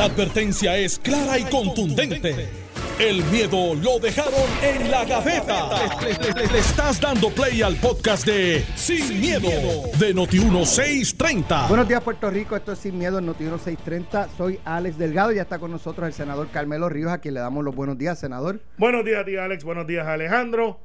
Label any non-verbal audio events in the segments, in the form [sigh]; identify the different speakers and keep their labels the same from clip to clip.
Speaker 1: La advertencia es clara y contundente. El miedo lo dejaron en la gaveta. Le, le- le- le estás dando play al podcast de Sin, miedo, de Noti1630.
Speaker 2: Buenos días, Puerto Rico. Esto es Sin Miedo en Noti 630. Soy Alex Delgado y ya está con nosotros el senador Carmelo Ríos, a quien le damos los buenos días, senador.
Speaker 3: Buenos días, Alex. Buenos días, Alejandro.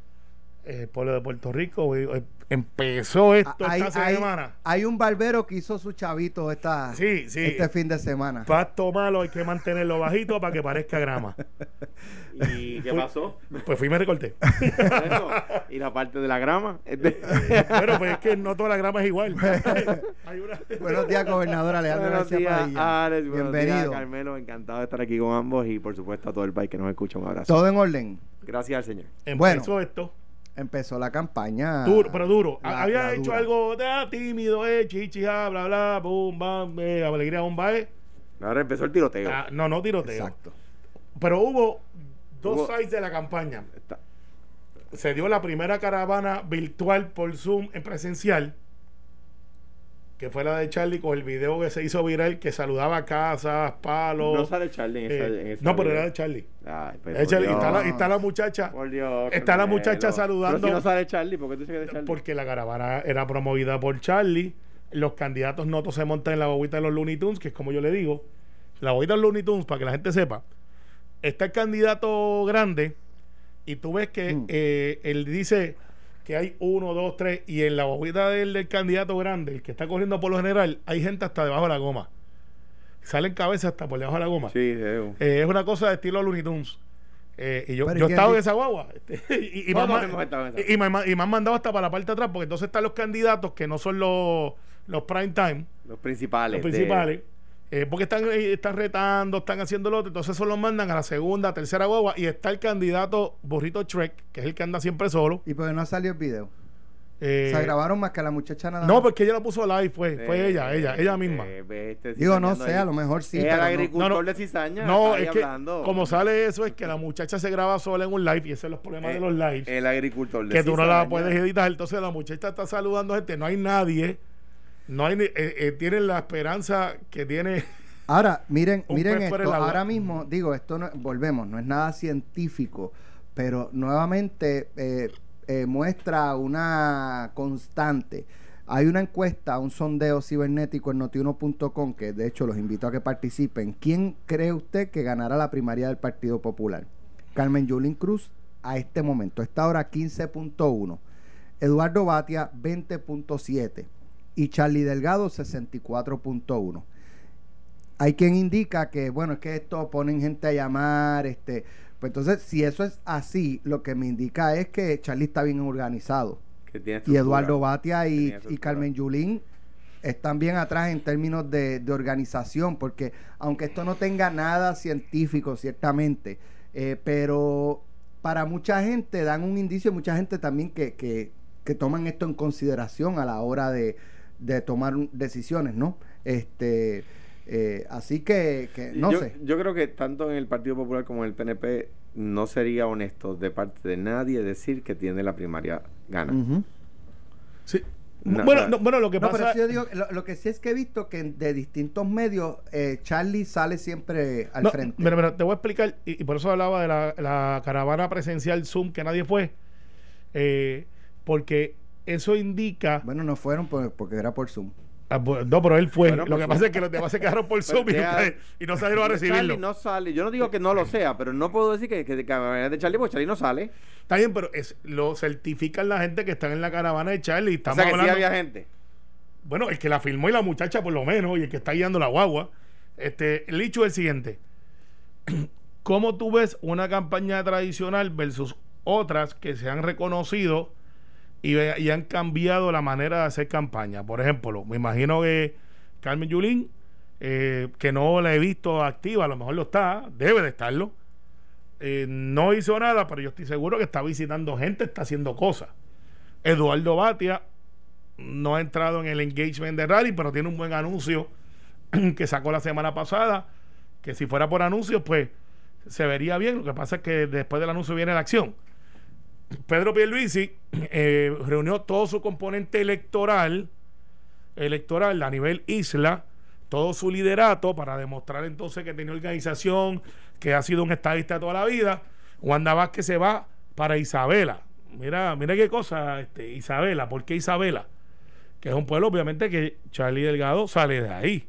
Speaker 3: Eh, pueblo de Puerto Rico. hoy empezó esto
Speaker 2: Hay,
Speaker 3: esta
Speaker 2: hay-
Speaker 3: semana.
Speaker 2: hay un barbero que hizo su chavito esta,
Speaker 3: Sí, sí.
Speaker 2: este fin de semana.
Speaker 3: Pasto malo hay que mantenerlo bajito para que parezca grama. [laughs]
Speaker 4: ¿Y qué
Speaker 3: Fui-
Speaker 4: pasó?
Speaker 3: Pues fui y me recorté.
Speaker 4: Eso. ¿Y la parte de la grama? Este- [laughs]
Speaker 3: Bueno, pues es que no toda la grama es igual. [laughs] Hay una-
Speaker 2: Buenos días, gobernador Alejandro
Speaker 4: Buenos
Speaker 2: García
Speaker 4: días. Alex.
Speaker 2: Bienvenido.
Speaker 4: días, Carmelo. Encantado de estar aquí con ambos y, por supuesto, a todo el país que nos escucha. Un abrazo.
Speaker 2: Todo en orden.
Speaker 4: Gracias al Señor.
Speaker 3: Empezó
Speaker 2: Bueno.
Speaker 3: esto.
Speaker 2: Empezó la campaña.
Speaker 3: Duro, pero duro.
Speaker 2: La-
Speaker 3: Había
Speaker 2: la
Speaker 3: hecho
Speaker 2: dura.
Speaker 3: algo ah, tímido, eh, chichi, ah, bla, bla, boom, bam, eh, alegría, bomba, eh.
Speaker 4: Ahora empezó el tiroteo.
Speaker 3: Ah, no, no tiroteo.
Speaker 2: Exacto.
Speaker 3: Pero hubo dos
Speaker 4: Hubo-
Speaker 3: sides de la campaña.
Speaker 4: Está-
Speaker 3: se dio la primera caravana virtual por Zoom en presencial, que fue la de Charlie con el video que se hizo viral, que saludaba casas, palos.
Speaker 4: No sale Charlie en esa.
Speaker 3: eh,
Speaker 4: en esa
Speaker 3: no, pero era de Charlie.
Speaker 4: Ay, pues,
Speaker 3: Es Charlie. Está, la, y está la muchacha,
Speaker 4: Por Dios.
Speaker 3: está la muchacha saludando.
Speaker 4: Pero si no sale Charlie, ¿por qué tú dices que es de Charlie?
Speaker 3: porque la caravana era promovida por Charlie. Los candidatos no todos se montan en la bobita de los Looney Tunes, que es como yo le digo. La bobita de los Looney Tunes, para que la gente sepa. Está el candidato grande y tú ves que
Speaker 2: Mm.
Speaker 3: eh, él dice que hay uno, dos, tres, y en la bobita del, del candidato grande, el que está corriendo por lo general, hay gente hasta debajo de la goma. Salen cabezas hasta por debajo de la goma.
Speaker 4: Sí, sí.
Speaker 3: Eh, es una cosa de estilo Looney Tunes. Eh, y yo, yo
Speaker 2: ¿y qué [laughs]
Speaker 3: estaba en esa guagua. y,
Speaker 4: estado
Speaker 3: me, y me han mandado hasta para la parte de atrás, porque entonces están los candidatos que no son los, los prime time,
Speaker 4: Los principales.
Speaker 3: los
Speaker 4: de-
Speaker 3: principales, eh, porque están, eh, están retando, están haciendo lo otro, entonces eso los mandan a la segunda, tercera guagua, y está el candidato Burrito Trek, que es el que anda siempre solo.
Speaker 2: ¿Y por qué no salió el video?
Speaker 3: Eh,
Speaker 2: Se grabaron más que la muchacha nada
Speaker 3: no,
Speaker 2: más.
Speaker 3: porque ella lo puso live, fue, fue
Speaker 4: Eh,
Speaker 3: ella, ella, ella misma.
Speaker 4: eh, este
Speaker 2: Digo, no sé,
Speaker 4: ahí.
Speaker 2: a lo mejor sí, pero
Speaker 4: el agricultor
Speaker 3: No, no.
Speaker 4: de cizaña.
Speaker 3: No,
Speaker 4: está ahí
Speaker 3: es que
Speaker 4: hablando.
Speaker 3: como sale eso es que la muchacha se graba sola en un live y ese es los problemas de los lives.
Speaker 4: El agricultor de
Speaker 3: que tú no la puedes editar. Entonces la muchacha está saludando a gente, no hay nadie. No hay eh, eh, tienen la esperanza que tiene.
Speaker 2: Ahora, miren, [laughs] miren esto. Ahora mismo, digo, esto no, volvemos, no es nada científico, pero nuevamente eh, eh, muestra una constante. Hay una encuesta, un sondeo cibernético en notiuno.com, que de hecho los invito a que participen. ¿Quién cree usted que ganará la primaria del Partido Popular? Carmen Yulín Cruz, a este momento, esta hora 15.1. Eduardo Batia, 20.7. Y Charlie Delgado, 64.1 hay quien indica que, bueno, es que esto ponen gente a llamar, este, pues entonces, si eso es así, lo que me indica es que Charlie está bien organizado.
Speaker 4: Que
Speaker 2: Y. Eduardo Batia y, y. Carmen Yulín están bien atrás en términos de, de organización, porque aunque esto no tenga nada científico, ciertamente, eh, pero para mucha gente dan un indicio, mucha gente también que, que, que toman esto en consideración a la hora de, de tomar decisiones, ¿no? Este, eh, así que, que no
Speaker 4: yo,
Speaker 2: sé.
Speaker 4: Yo creo que tanto en el Partido Popular como en el PNP no sería honesto de parte de nadie decir que tiene la primaria gana.
Speaker 3: Sí.
Speaker 4: No,
Speaker 3: bueno,
Speaker 4: no.
Speaker 3: no, bueno, lo que
Speaker 2: No, pero
Speaker 3: pasa.
Speaker 2: yo digo, lo, lo que sí es que he visto que de distintos medios, eh, Charlie sale siempre al
Speaker 3: No,
Speaker 2: frente.
Speaker 3: mira, mira, te voy a explicar, y, y por eso hablaba de la, la caravana presencial Zoom que nadie fue, eh, porque eso indica.
Speaker 2: Bueno, no fueron por- porque era por Zoom.
Speaker 3: Ah, bu- no, pero él fue.
Speaker 4: Bueno,
Speaker 3: lo que pasa es que los demás se quedaron por [laughs] Zoom y, y no salieron a recibirlo.
Speaker 4: Charlie no sale. Yo no digo que no lo sea, pero no puedo decir que, que, que caravana de Charlie, porque Charlie no sale.
Speaker 3: Está bien, pero es, lo certifican la gente que están en la caravana de Charlie.
Speaker 4: O
Speaker 3: Estamos
Speaker 4: sea que sí había gente.
Speaker 3: Bueno, el que la filmó y la muchacha, por lo menos, y el que está guiando la guagua. Este, el hecho es el siguiente: [clears throat] ¿Cómo tú ves una campaña tradicional versus otras que se han reconocido y, han cambiado la manera de hacer campaña? Por ejemplo, me imagino que Carmen Yulín, eh, que no la he visto activa, a lo mejor lo está, debe de estarlo. eh, no hizo nada, pero yo estoy seguro que está visitando gente, está haciendo cosas. Eduardo Batia no ha entrado en el engagement de rally, pero tiene un buen anuncio [clears throat] que sacó la semana pasada, que si fuera por anuncios, pues se vería bien. Lo que pasa es que después del anuncio viene la acción. Pedro Pierluisi eh, reunió todo su componente electoral, electoral a nivel isla, todo su liderato para demostrar entonces que tiene organización, que ha sido un estadista toda la vida. Wanda Vázquez se va para Isabela. Mira, mira qué cosa, este, Isabela. ¿Por qué Isabela? Que es un pueblo, obviamente, que Charlie Delgado sale de ahí.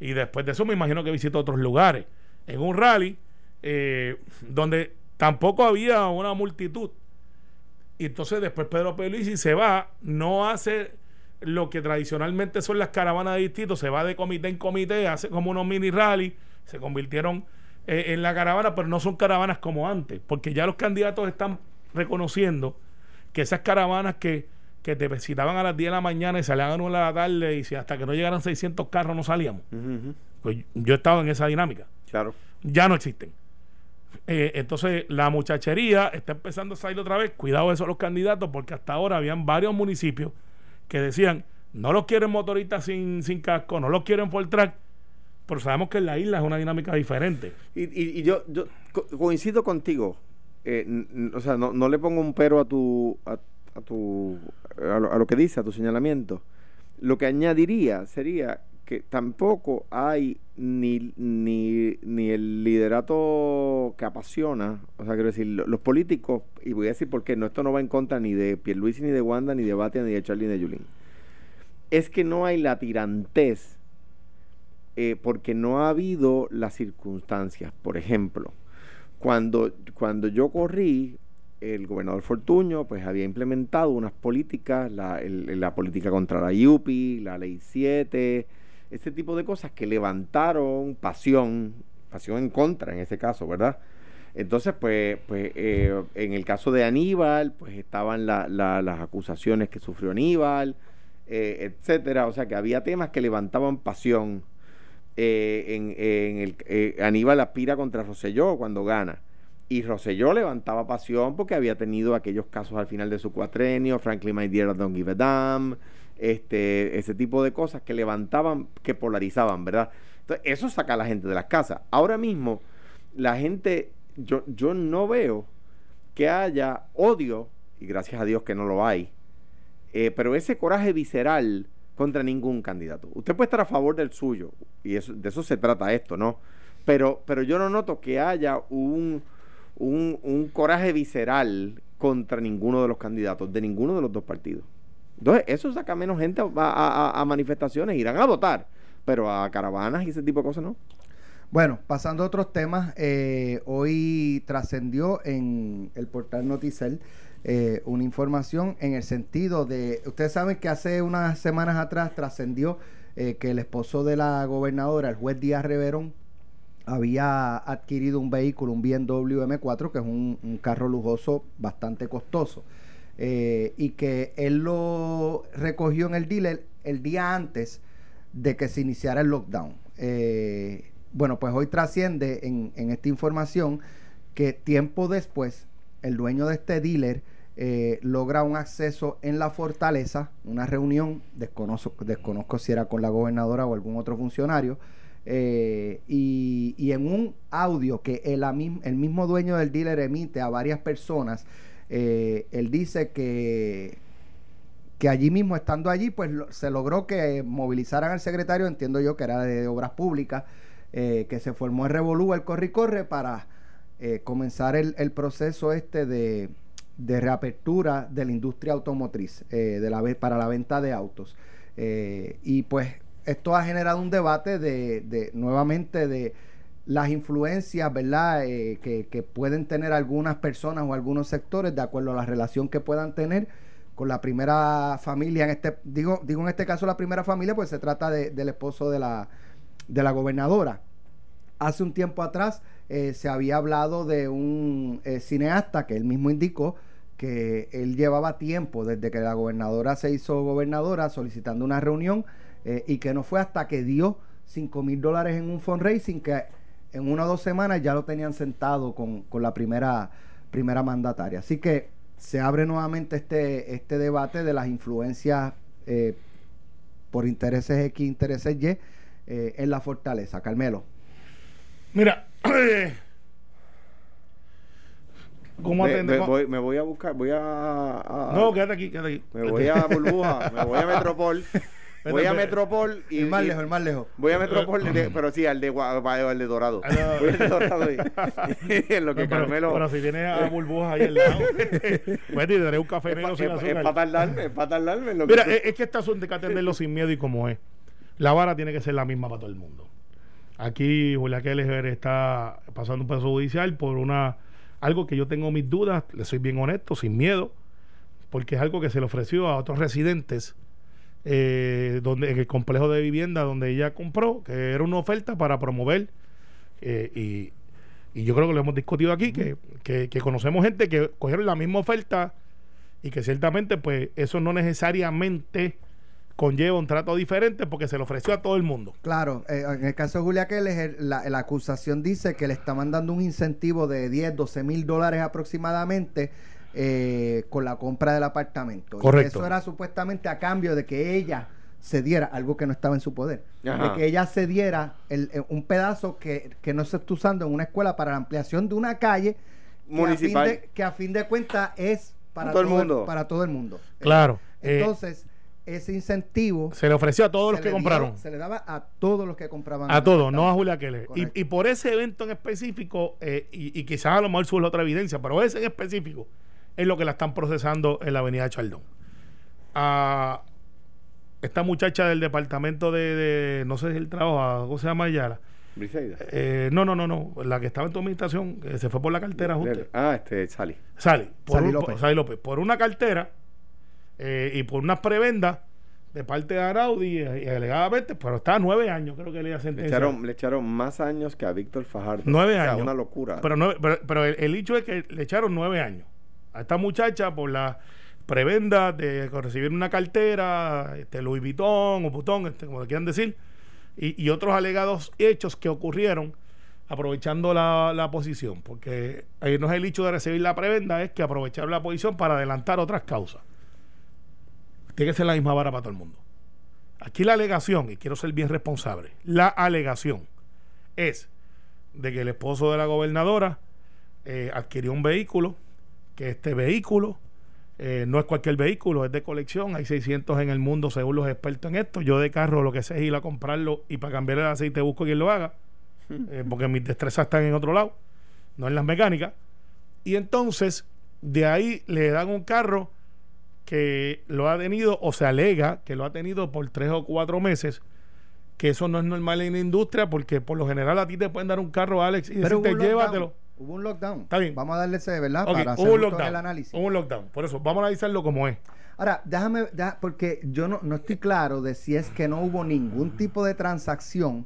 Speaker 3: Y después de eso me imagino que visita otros lugares. En un rally eh, donde tampoco había una multitud. Y entonces después Pedro Pierluisi se va, no hace lo que tradicionalmente son las caravanas de distrito, se va de comité en comité, hace como unos mini rally, se convirtieron eh, en la caravana, pero no son caravanas como antes, porque ya los candidatos están reconociendo que esas caravanas que, que te visitaban a las 10 de la mañana y salían a las 1 de la tarde y si hasta que no llegaran 600 carros no salíamos. Pues yo he estado en esa dinámica.
Speaker 4: Claro.
Speaker 3: Ya no existen. Eh, entonces la muchachería está empezando a salir otra vez. Cuidado eso los candidatos porque hasta ahora habían varios municipios que decían no los quieren motoristas sin, sin casco, no los quieren full track, pero sabemos que en la isla es una dinámica diferente.
Speaker 4: Y, y, yo, yo coincido contigo. Eh, o sea, no, no, le pongo un pero a tu, a, tu a lo, que dice, a tu señalamiento. Lo que añadiría sería que tampoco hay ni, ni, ni el liderato que apasiona, o sea, quiero decir, los políticos, y voy a decir por qué, no, esto no va en contra ni de Pierluisi, ni de Wanda, ni de Batia, ni de Charlie, ni de Yulín. Es que no hay la tirantez eh, porque no ha habido las circunstancias. Por ejemplo, cuando, cuando yo corrí, el gobernador Fortuño pues había implementado unas políticas, la, la política contra la IUPI, la ley 7, ese tipo de cosas que levantaron pasión, pasión en contra en ese caso, ¿verdad? Entonces, pues, pues eh, en el caso de Aníbal, pues estaban las acusaciones que sufrió Aníbal, eh, etcétera. O sea que había temas que levantaban pasión. Eh, en, en el, Aníbal aspira contra Roselló cuando gana. Y Roselló levantaba pasión porque había tenido aquellos casos al final de su cuatrenio, Frankly My Dear Don't Give a Damn, este, ese tipo de cosas que levantaban, que polarizaban, ¿verdad? Entonces, eso saca a la gente de las casas. Ahora mismo, la gente, yo, yo no veo que haya odio, y gracias a Dios que no lo hay, eh, pero ese coraje visceral contra ningún candidato. Usted puede estar a favor del suyo, y eso, de eso se trata esto, ¿no? Pero, pero yo no noto que haya un, un, un coraje visceral contra ninguno de los candidatos, de ninguno de los dos partidos. Entonces, eso saca menos gente a, manifestaciones, irán a votar, pero a caravanas y ese tipo de cosas no.
Speaker 2: Bueno, pasando a otros temas, eh, hoy trascendió en el portal Noticel eh, una información en el sentido de, ustedes saben que hace unas semanas atrás trascendió eh, que el esposo de la gobernadora, el juez Díaz Reverón, había adquirido un vehículo, un BMW M4, que es un carro lujoso bastante costoso. Eh, y que él lo recogió en el dealer el día antes de que se iniciara el lockdown. Eh, bueno, pues hoy trasciende en, esta información que tiempo después el dueño de este dealer eh, logra un acceso en la fortaleza, una reunión, desconozco, desconozco si era con la gobernadora o algún otro funcionario, y, y, en un audio que el, el mismo dueño del dealer emite a varias personas, eh, él dice que, que allí mismo, estando allí, pues se logró que movilizaran al secretario, entiendo yo que era de Obras Públicas, eh, que se formó el Revolú, el Corre Corre, para eh, comenzar el, proceso este de, reapertura de la industria automotriz de la, para la venta de autos. y pues esto ha generado un debate de, de nuevamente de las influencias, ¿verdad?, eh, que, pueden tener algunas personas o algunos sectores de acuerdo a la relación que puedan tener con la primera familia, en este, digo, digo en este caso la primera familia, pues se trata del esposo de la, de la gobernadora. Hace un tiempo atrás eh, se había hablado de un eh, cineasta que él mismo indicó que él llevaba tiempo desde que la gobernadora se hizo gobernadora solicitando una reunión y que no fue hasta que dio 5 mil dólares en un fundraising que en una o dos semanas ya lo tenían sentado con, la primera, primera mandataria. Así que se abre nuevamente este, este debate de las influencias eh, por intereses X, intereses Y eh, en la fortaleza. Carmelo.
Speaker 3: Mira, [coughs]
Speaker 4: ¿Cómo me, me, voy, me, voy, a buscar, voy a,
Speaker 3: No, quédate aquí, quédate aquí.
Speaker 4: Me voy a Burbuja, me voy a Metropol [laughs] voy a Metropol y.
Speaker 2: el más
Speaker 4: y-
Speaker 2: lejos, el más lejos.
Speaker 4: Voy a Metropol, de- pero sí, al de, al de Dorado.
Speaker 3: Ah,
Speaker 4: Voy al de Dorado y, [laughs] en lo que
Speaker 3: pero,
Speaker 4: Carmelo.
Speaker 3: pero si tienes a burbujas ahí al lado, [laughs] pues te daré un café negro sin
Speaker 4: es- es
Speaker 3: azúcar.
Speaker 4: para tardarme, es para tardarme lo que
Speaker 3: Mira,
Speaker 4: tú-
Speaker 3: es, es que estas son de que atenderlo sin miedo y como es. La vara tiene que ser la misma para todo el mundo. Aquí Julia Keller está pasando un proceso judicial por una algo que yo tengo mis dudas, le soy bien honesto, sin miedo, porque es algo que se le ofreció a otros residentes eh, donde en el complejo de vivienda donde ella compró, que era una oferta para promover eh, y, y yo creo que lo hemos discutido aquí, que, que, que conocemos gente que cogieron la misma oferta y que ciertamente pues eso no necesariamente conlleva un trato diferente porque se le ofreció a todo el mundo.
Speaker 2: Claro, eh, en el caso de Julia Keller, la, la acusación dice que le estaban dando un incentivo de 10, 12 mil dólares aproximadamente eh, con la compra del apartamento. Y
Speaker 3: Correcto.
Speaker 2: eso era supuestamente a cambio de que ella cediera algo que no estaba en su poder.
Speaker 4: Ajá.
Speaker 2: De que ella cediera el- eh, un pedazo que, que no se está usando en una escuela para la ampliación de una calle que a fin
Speaker 4: Municipal.
Speaker 2: de- que a fin de cuentas es para
Speaker 4: todo el mundo.
Speaker 2: para todo el mundo.
Speaker 3: Claro. eh,
Speaker 2: Entonces, ese incentivo
Speaker 3: se le ofreció a todos los que
Speaker 2: dio-
Speaker 3: compraron.
Speaker 2: se le daba a todos los que compraban.
Speaker 3: A todos, no a. Julia Keller. Y, y por ese evento en específico, eh, y, y quizás a lo mejor surge otra evidencia, pero ese en específico es lo que la están procesando en la avenida Chaldón. A esta muchacha del departamento de, de- no sé si el trabajo, ¿cómo se llama ella?
Speaker 4: Briseida.
Speaker 3: Eh, no, no, no, no, la que estaba en tu administración, que se fue por la cartera justo.
Speaker 4: Ah, este, Sally.
Speaker 3: Sally, por
Speaker 2: Sally
Speaker 3: un-
Speaker 2: López.
Speaker 3: por- Sally López, por una cartera eh, y por unas prebendas de parte de Araudi y, y alegadamente, pero estaba nueve años, creo que le iba
Speaker 4: Le
Speaker 3: sentencia.
Speaker 4: echaron, le echaron más años que a Víctor Fajardo.
Speaker 3: Nueve
Speaker 4: O sea,
Speaker 3: años.
Speaker 4: una locura.
Speaker 3: Pero, nueve- pero, pero el, el hecho es que le echaron nueve años a esta muchacha por la prebenda de recibir una cartera, este, Louis Vuitton o Putón, este, como le quieran decir, y, y otros alegados hechos que ocurrieron aprovechando la, la posición, porque ahí no es el hecho de recibir la prebenda, es que aprovecharon la posición para adelantar otras causas. Tiene que ser la misma vara para todo el mundo. Aquí la alegación, y quiero ser bien responsable, la alegación es de que el esposo de la gobernadora eh, adquirió un vehículo, que este vehículo eh, no es cualquier vehículo, es de colección, hay 600 en el mundo según los expertos en esto. Yo de carro lo que sé es ir a comprarlo y para cambiar el aceite busco quien lo haga, [laughs] eh, porque mis destrezas están en otro lado, no en las mecánicas. Y entonces, de ahí le dan un carro que lo ha tenido o se alega que lo ha tenido por tres o cuatro meses que eso no es normal en la industria porque por lo general a ti te pueden dar un carro Alex y
Speaker 2: Pero
Speaker 3: decirte llévatelo
Speaker 2: Hubo un lockdown.
Speaker 3: Está bien.
Speaker 2: Vamos a darle ese, ¿verdad?
Speaker 3: Ok,
Speaker 2: Para hacer
Speaker 3: hubo un lockdown
Speaker 2: el análisis.
Speaker 3: hubo un lockdown por eso vamos a analizarlo como es
Speaker 2: Ahora, déjame, porque yo no, no estoy claro de si es que no hubo ningún tipo de transacción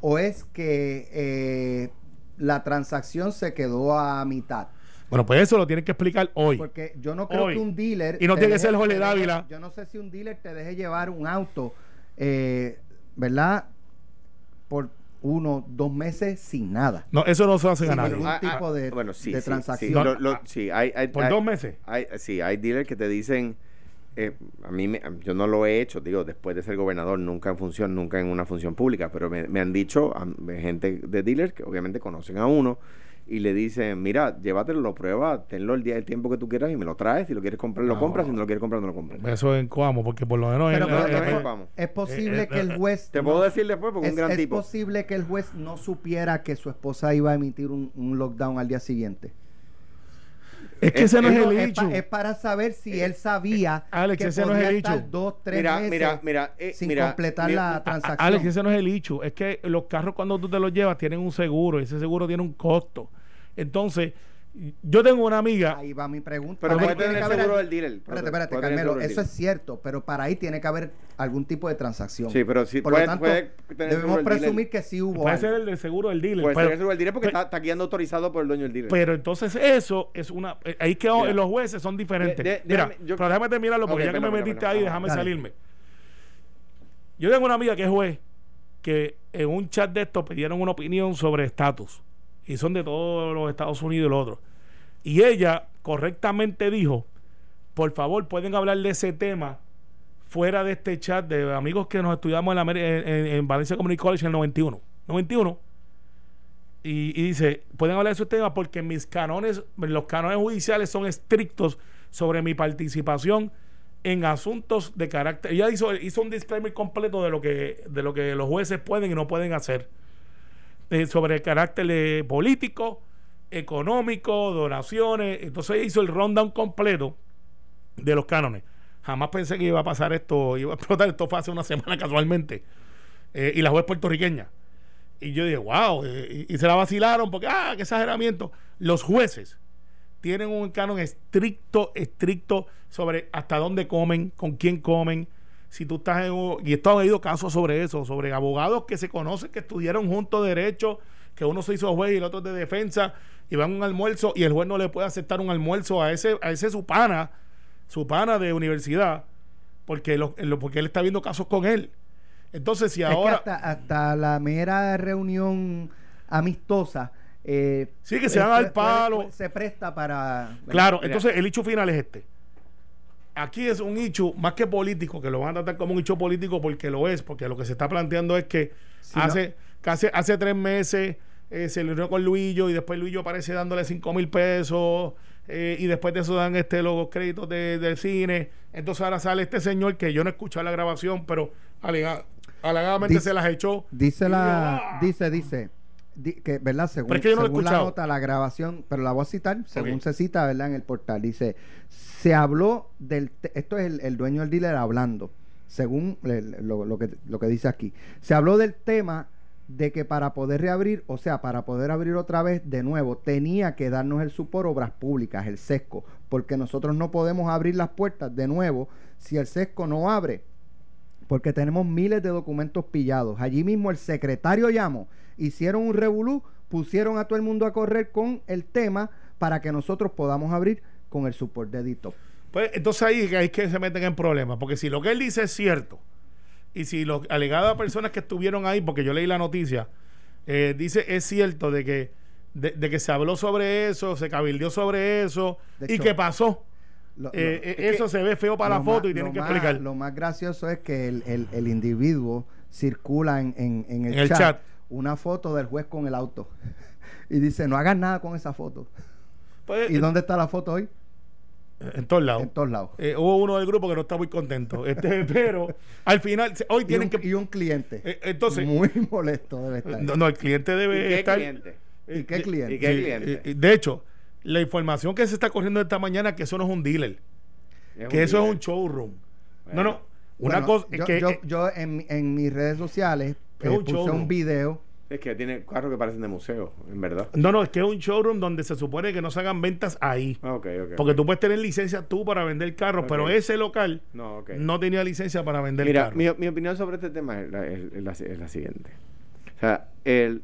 Speaker 2: o es que eh, la transacción se quedó a mitad.
Speaker 3: bueno pues eso lo tienes que explicar hoy
Speaker 2: Porque yo no creo
Speaker 3: Hoy.
Speaker 2: que un dealer.
Speaker 3: Y no tiene que ser Jorge Dávila.
Speaker 2: Yo no sé si un dealer te deje llevar un auto, eh, ¿verdad? Por uno, dos meses sin nada.
Speaker 3: no eso no se hace ganar
Speaker 2: ningún
Speaker 4: Ah, ah,
Speaker 2: tipo de-
Speaker 4: bueno, sí,
Speaker 2: de
Speaker 4: sí,
Speaker 2: transacción.
Speaker 4: Sí,
Speaker 3: No,
Speaker 4: lo- lo-
Speaker 3: ah,
Speaker 4: sí, hay, hay-
Speaker 3: por
Speaker 4: hay-
Speaker 3: dos meses
Speaker 4: hay- sí, hay dealers que te dicen, eh, a mí me- yo no lo he hecho, digo, después de ser gobernador, nunca en función, nunca en una función pública, pero me, me han dicho a- gente de dealers que obviamente conocen a uno y le dicen, mira, llévatelo, lo prueba, tenlo el día el tiempo que tú quieras y me lo traes, si lo quieres comprar, lo
Speaker 3: No.
Speaker 4: compras, si no lo quieres comprar, no lo compras.
Speaker 3: eso es en Coamo porque por lo menos
Speaker 2: Pero,
Speaker 3: en-
Speaker 2: pero
Speaker 3: en-
Speaker 4: no,
Speaker 3: en-
Speaker 2: es, es posible
Speaker 3: Eh,
Speaker 2: que
Speaker 3: eh,
Speaker 2: el juez.
Speaker 4: Te
Speaker 2: no-
Speaker 4: puedo decir después porque es un
Speaker 2: es,
Speaker 4: gran
Speaker 2: es
Speaker 4: tipo.
Speaker 2: posible que el juez no supiera que su esposa iba a emitir un, un lockdown al día siguiente.
Speaker 3: es que ese no es
Speaker 2: Es-
Speaker 3: el
Speaker 2: es,
Speaker 3: hecho
Speaker 2: pa- es para saber si él sabía
Speaker 3: Alex,
Speaker 2: que
Speaker 3: ese no es
Speaker 2: podía
Speaker 3: el
Speaker 2: estar
Speaker 3: hecho.
Speaker 2: dos, tres
Speaker 4: Mira,
Speaker 2: meses
Speaker 4: mira, mira, eh,
Speaker 2: sin
Speaker 4: mira,
Speaker 2: completar la transacción.
Speaker 3: Alex, ese no es el hecho. Es que los carros cuando tú te los llevas tienen un seguro y ese seguro tiene un costo. Entonces, yo tengo una amiga.
Speaker 2: Ahí va mi pregunta.
Speaker 4: Pero puede tener
Speaker 2: que
Speaker 4: el
Speaker 2: haber
Speaker 4: seguro del dealer.
Speaker 2: Espérate, espérate, Carmelo, eso es cierto, pero para ahí tiene que haber algún tipo de transacción.
Speaker 4: Sí, pero sí,
Speaker 2: Por
Speaker 4: puede-
Speaker 2: lo tanto,
Speaker 4: puede tener seguro
Speaker 2: debemos presumir que sí hubo
Speaker 3: Puede
Speaker 2: algo.
Speaker 3: ser el del seguro del dealer.
Speaker 4: Puede
Speaker 3: pero,
Speaker 4: ser el seguro del dealer porque
Speaker 3: pero-
Speaker 4: está, está guiando autorizado por el dueño del dealer.
Speaker 3: pero entonces eso es una... eh, Ahí que
Speaker 4: Mira.
Speaker 3: los jueces son diferentes.
Speaker 4: De- de-
Speaker 3: Mira,
Speaker 4: déjame- yo-
Speaker 3: pero déjame terminarlo porque ya que me metiste ahí, déjame
Speaker 2: Dale.
Speaker 3: salirme. Yo tengo una amiga que es juez que en un chat de estos pidieron una opinión sobre estatus. Y son de todos los Estados Unidos y los otros. Y ella correctamente dijo, por favor, pueden hablar de ese tema fuera de este chat de amigos que nos estudiamos en, la Valencia Community College en el 91. 91. Y, dice, pueden hablar de esos temas porque mis canones, los canones judiciales son estrictos sobre mi participación en asuntos de carácter. Ella hizo, hizo un disclaimer completo de lo que, de lo que los jueces pueden y no pueden hacer. Eh, sobre el carácter eh, político, económico, donaciones. Entonces hizo el rundown completo de los cánones. Jamás pensé que iba a pasar esto, iba a explotar. Esto fue hace una semana [laughs] casualmente. Eh, y la juez puertorriqueña. Y yo dije, wow. y, y, se la vacilaron porque, ah, qué exageramiento. Los jueces tienen un canon estricto, estricto sobre hasta dónde comen, con quién comen. Si tú estás en y esto ha habido casos sobre eso, sobre abogados que se conocen que estudiaron juntos derecho, que uno se hizo juez y el otro de defensa, y van a un almuerzo y el juez no le puede aceptar un almuerzo a ese, a ese su pana, su pana de universidad, porque, lo, porque él está viendo casos con él. Entonces, si ahora.
Speaker 2: hasta, hasta la mera reunión amistosa eh,
Speaker 3: sí, que se dan al palo.
Speaker 2: se presta para.
Speaker 3: Claro, entonces el hecho final es este. Aquí es un hecho más que político, que lo van a tratar como un hecho político porque lo es, porque lo que se está planteando es que hace, casi, hace tres meses eh, se le reunió con Luillo y después Luillo aparece dándole cinco mil pesos eh, y después de eso dan este los créditos de, del cine. Entonces ahora sale este señor que yo no he escuchado la grabación, pero alegadamente se las echó.
Speaker 2: Dice la, ¡ah! dice, dice que, ¿verdad? Según, según la nota, la grabación, pero la voy a citar, según se cita, ¿verdad? En el portal, dice, se habló del, esto es el, dueño del dealer hablando, según lo, que, lo que dice aquí, se habló del tema de que para poder reabrir, o sea, para poder abrir otra vez de nuevo, tenía que darnos el supor obras públicas, el sesco, porque nosotros no podemos abrir las puertas de nuevo si el sesco no abre, porque tenemos miles de documentos pillados. Allí mismo el secretario llamó hicieron un revolú, pusieron a todo el mundo a correr con el tema para que nosotros podamos abrir con el support de Edito.
Speaker 3: Pues entonces ahí es que se meten en problemas, porque si lo que él dice es cierto, y si lo alegado personas que estuvieron ahí, porque yo leí la noticia, eh, dice es cierto de que, de, que se habló sobre eso, se cabildió sobre eso, y que pasó. Eh, eh, eso se ve feo para la foto y tienen que explicar.
Speaker 2: Lo más gracioso es que el, el, individuo circula en, en, el, chat una foto del juez con el auto. [laughs] y dice, no hagas nada con esa foto. Pues, ¿Y dónde está la foto hoy?
Speaker 3: En todos lados.
Speaker 2: En todos lados.
Speaker 3: Eh, hubo uno del grupo que no está muy contento. [laughs] Este, pero al final, hoy tienen que.
Speaker 2: Y un cliente.
Speaker 3: Eh, entonces.
Speaker 2: Muy [laughs] molesto debe estar.
Speaker 3: No, no el cliente debe
Speaker 4: ¿Y qué
Speaker 3: estar.
Speaker 4: Cliente?
Speaker 2: ¿Y qué cliente?
Speaker 4: ¿Y qué cliente?
Speaker 3: de hecho, la información que se está corriendo esta mañana que eso no es un dealer. que eso es un showroom. No, no. Una cosa.
Speaker 2: Yo,
Speaker 3: que,
Speaker 2: yo, yo en, en mis redes sociales es un puse un video.
Speaker 4: Es que tiene carros que parecen de museo, en verdad.
Speaker 3: No, no, es que es un showroom donde se supone que no se hagan ventas ahí.
Speaker 4: Ah, okay, okay,
Speaker 3: Porque tú puedes tener licencia tú para vender carros, pero ese local no, no, tenía licencia para vender
Speaker 4: Mira,
Speaker 3: carros.
Speaker 4: Mi, mi opinión sobre este tema es la, es, la, es la, siguiente. O sea, el,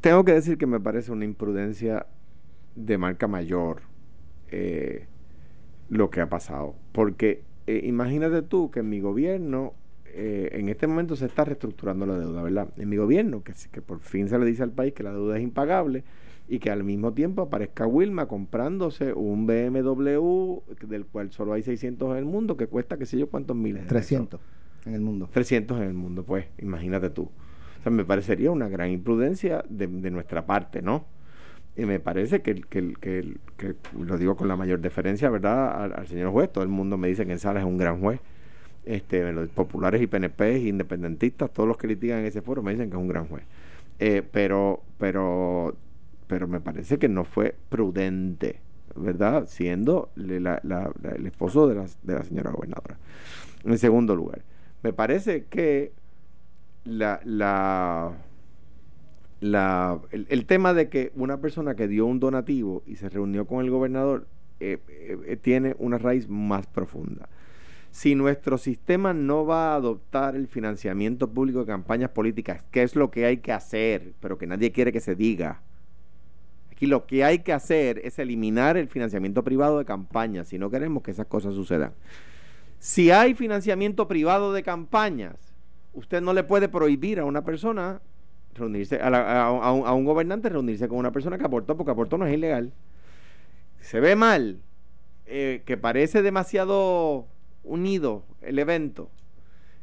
Speaker 4: tengo que decir que me parece una imprudencia de marca mayor eh, lo que ha pasado. Porque eh, imagínate tú que en mi gobierno eh, en este momento se está reestructurando la deuda, ¿verdad? En mi gobierno, que, que por fin se le dice al país que la deuda es impagable y que al mismo tiempo aparezca Wilma comprándose un BMW del cual solo hay 600 en el mundo que cuesta qué sé yo cuántos miles.
Speaker 2: 300 en el mundo.
Speaker 4: 300 en el mundo, pues, imagínate tú. O sea, me parecería una gran imprudencia de, nuestra parte, ¿no? Y me parece que, que, que, que, lo digo con la mayor deferencia, ¿verdad? Al, al, señor juez. Todo el mundo me dice que en Sala es un gran juez este, los populares y PNP, independentistas, todos los que en ese foro me dicen que es un gran juez. Eh, pero, pero, pero me parece que no fue prudente, ¿verdad? Siendo el esposo de la, de la señora gobernadora. En segundo lugar, me parece que la, la, la, el, tema de que una persona que dio un donativo y se reunió con el gobernador eh, eh, tiene una raíz más profunda si nuestro sistema no va a adoptar el financiamiento público de campañas políticas, que es lo que hay que hacer, pero que nadie quiere que se diga. Aquí lo que hay que hacer es eliminar el financiamiento privado de campañas, si no queremos que esas cosas sucedan. Si hay financiamiento privado de campañas, usted no le puede prohibir a una persona reunirse, a, un, gobernante reunirse con una persona que aportó, porque aportó no es ilegal. Se ve mal, eh, que parece demasiado unido el evento,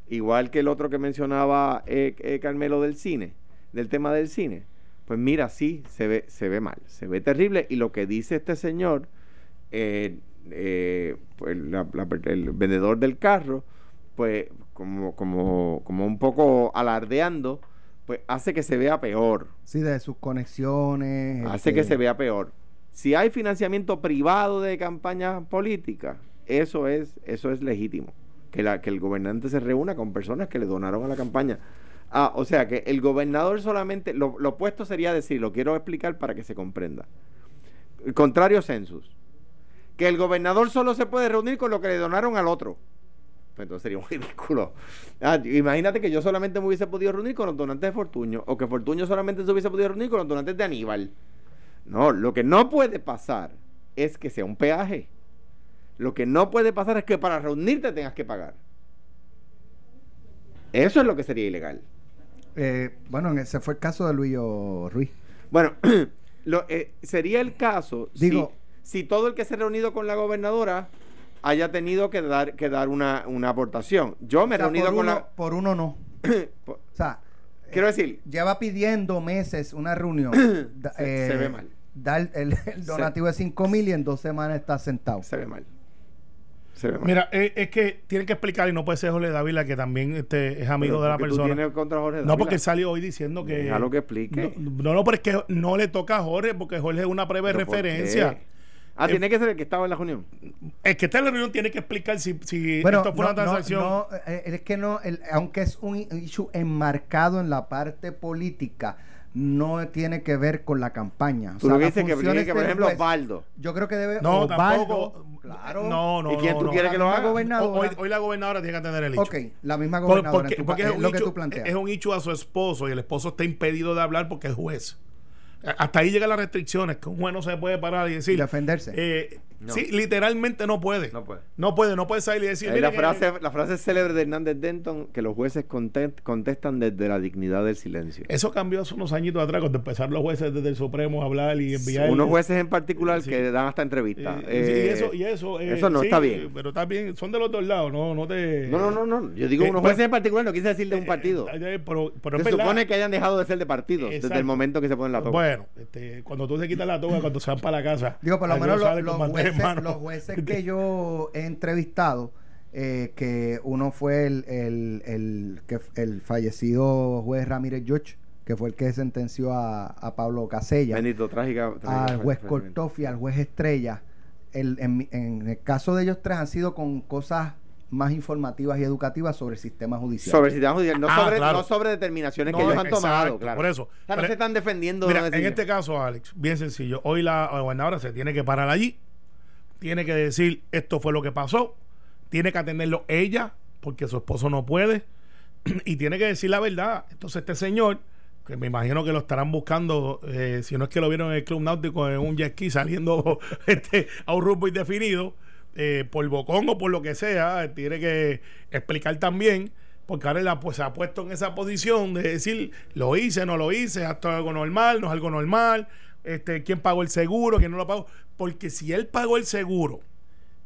Speaker 4: igual que el otro que mencionaba eh, eh, Carmelo del cine, del tema del cine, pues mira, sí, se ve, se ve mal, se ve terrible y lo que dice este señor, eh, pues, la- la- el vendedor del carro, pues como, como, como un poco alardeando, pues hace que se vea peor.
Speaker 2: Sí, de sus conexiones.
Speaker 4: Hace
Speaker 2: este,
Speaker 4: que se vea peor. Si hay financiamiento privado de campañas políticas, eso es, eso es legítimo. Que, la, que el gobernante se reúna con personas que le donaron a la campaña. Ah, o sea que el gobernador solamente, lo, lo opuesto sería decir, lo quiero explicar para que se comprenda. El contrario census. Que el gobernador solo se puede reunir con lo que le donaron al otro. Pues entonces sería un [laughs] ridículo. Ah, imagínate que yo solamente me hubiese podido reunir con los donantes de Fortuño, o que Fortuño solamente se hubiese podido reunir con los donantes de Aníbal. No, lo que no puede pasar es que sea un peaje. Lo que no puede pasar es que para reunirte tengas que pagar. Eso es lo que sería ilegal.
Speaker 2: eh, bueno, ese fue el caso de Luillo Ruiz.
Speaker 4: Bueno, [clears throat] lo, eh, sería el caso
Speaker 2: Digo-
Speaker 4: si, si todo el que se ha reunido con la gobernadora haya tenido que dar, que dar una, una aportación. Yo me he reunido con
Speaker 2: uno,
Speaker 4: la...
Speaker 2: Por uno no.
Speaker 4: por- [clears throat]
Speaker 2: O sea,
Speaker 4: Quiero
Speaker 2: eh,
Speaker 4: decir-
Speaker 2: lleva pidiendo meses una reunión. [clears throat]
Speaker 4: Se- se ve mal.
Speaker 2: Dar el, el donativo de 5 mil y en dos semanas está sentado.
Speaker 4: se ve mal.
Speaker 3: Mira, eh, es que tienen que explicar, y no puede ser Jorge Dávila, que también este, es amigo
Speaker 4: Pero
Speaker 3: de la
Speaker 4: tú
Speaker 3: persona.
Speaker 4: contra Jorge
Speaker 3: No, porque él salió hoy diciendo que.
Speaker 4: Déjalo que explique.
Speaker 3: No, no, no, pero es que no le toca a Jorge, porque Jorge es una breve
Speaker 4: ¿Pero por
Speaker 3: referencia.
Speaker 4: Ah,
Speaker 3: Eh,
Speaker 4: tiene que ser el que estaba en la reunión.
Speaker 3: El que está en la reunión tiene que explicar si, si
Speaker 2: Bueno,
Speaker 3: esto fue
Speaker 2: no,
Speaker 3: una
Speaker 2: no,
Speaker 3: transacción.
Speaker 2: no, eh, es que no, el- aunque es un issue enmarcado en la parte política, no tiene que ver con la campaña. O sea,
Speaker 4: lo que dices que,
Speaker 2: funciones
Speaker 4: que, por ejemplo,
Speaker 2: juez,
Speaker 4: Osvaldo.
Speaker 2: Yo creo que debe.
Speaker 3: No,
Speaker 2: Osvaldo,
Speaker 3: tampoco.
Speaker 2: Claro.
Speaker 3: No, no,
Speaker 4: ¿Y quién
Speaker 3: no,
Speaker 4: tú
Speaker 3: no.
Speaker 4: quieres que lo haga?
Speaker 2: gobernadora.
Speaker 3: Hoy, hoy la gobernadora tiene que atender el hecho.
Speaker 2: Ok, la misma
Speaker 3: Por-
Speaker 2: gobernadora.
Speaker 3: porque,
Speaker 2: en tu
Speaker 3: porque
Speaker 2: pa-
Speaker 3: es,
Speaker 2: es
Speaker 3: un
Speaker 2: lo que
Speaker 3: hecho,
Speaker 2: tú planteas.
Speaker 3: es un hecho a su esposo y el esposo está impedido de hablar porque es juez. Hasta ahí llegan las restricciones, que un juez no se puede parar y decir.
Speaker 2: Defenderse.
Speaker 3: eh,
Speaker 4: No.
Speaker 3: Sí, literalmente no puede.
Speaker 4: No puede.
Speaker 3: No puede, no puede salir y decir.
Speaker 4: Ahí
Speaker 3: "Mire
Speaker 4: la,
Speaker 3: que-
Speaker 4: frase, la frase célebre de Hernández Denton, que los jueces conte- contestan desde la dignidad del silencio.
Speaker 3: Eso cambió hace unos añitos atrás, cuando empezaron los jueces desde el Supremo a hablar y enviar.
Speaker 4: Unos jueces en particular
Speaker 3: Sí.
Speaker 4: que dan hasta
Speaker 3: Eh,
Speaker 4: entrevistas.
Speaker 3: sí,
Speaker 4: Eh,
Speaker 3: y eso, y eso, eh,
Speaker 4: eso no
Speaker 3: sí,
Speaker 4: está bien.
Speaker 3: Pero está bien, son de los dos lados, no, no te.
Speaker 4: No, no, no, no. Yo digo
Speaker 3: Eh,
Speaker 4: unos
Speaker 3: pues-
Speaker 4: jueces en particular, no quise decir de un partido.
Speaker 3: eh, pero, pero es
Speaker 4: Se
Speaker 3: verdad.
Speaker 4: supone que hayan dejado de ser de partido desde el momento que se ponen la toga.
Speaker 3: Bueno, este, cuando tú te quitas la toga, cuando se van para la casa.
Speaker 2: Digo, por lo menos los,
Speaker 3: bandeja en
Speaker 2: jueces, los jueces [laughs] que yo he entrevistado, eh, que uno fue el, el, el, que, el fallecido juez Ramírez George, que fue el que sentenció a, a Pablo Casella,
Speaker 4: Bendito, trágica. trágica
Speaker 2: al juez. Cortofi, al juez Estrella. El, en, mi- en el caso de ellos tres han sido con cosas más informativas y educativas sobre el sistema judicial.
Speaker 4: Sobre el sistema judicial, no,
Speaker 3: Ah,
Speaker 4: sobre,
Speaker 3: claro.
Speaker 4: no sobre determinaciones que ellos han
Speaker 3: exacto,
Speaker 4: tomado. Claro.
Speaker 3: por eso.
Speaker 4: O sea, no
Speaker 3: Pero-
Speaker 4: se están defendiendo.
Speaker 3: Mira, en este caso, Alex, bien sencillo. Hoy la gobernadora se tiene que parar allí, tiene que decir esto fue lo que pasó, tiene que atenderlo ella, porque su esposo no puede, [clears throat] y tiene que decir la verdad. Entonces, este señor, que me imagino que lo estarán buscando, eh, si no es que lo vieron en el Club Náutico en un jet ski saliendo [laughs] este, a un rumbo indefinido, eh, por bocón o por lo que sea, tiene que explicar también. Porque ahora pues, se ha puesto en esa posición de decir, lo hice, no lo hice, es algo normal, no es algo normal, este, quién pagó el seguro, quién no lo pagó. Porque si él pagó el seguro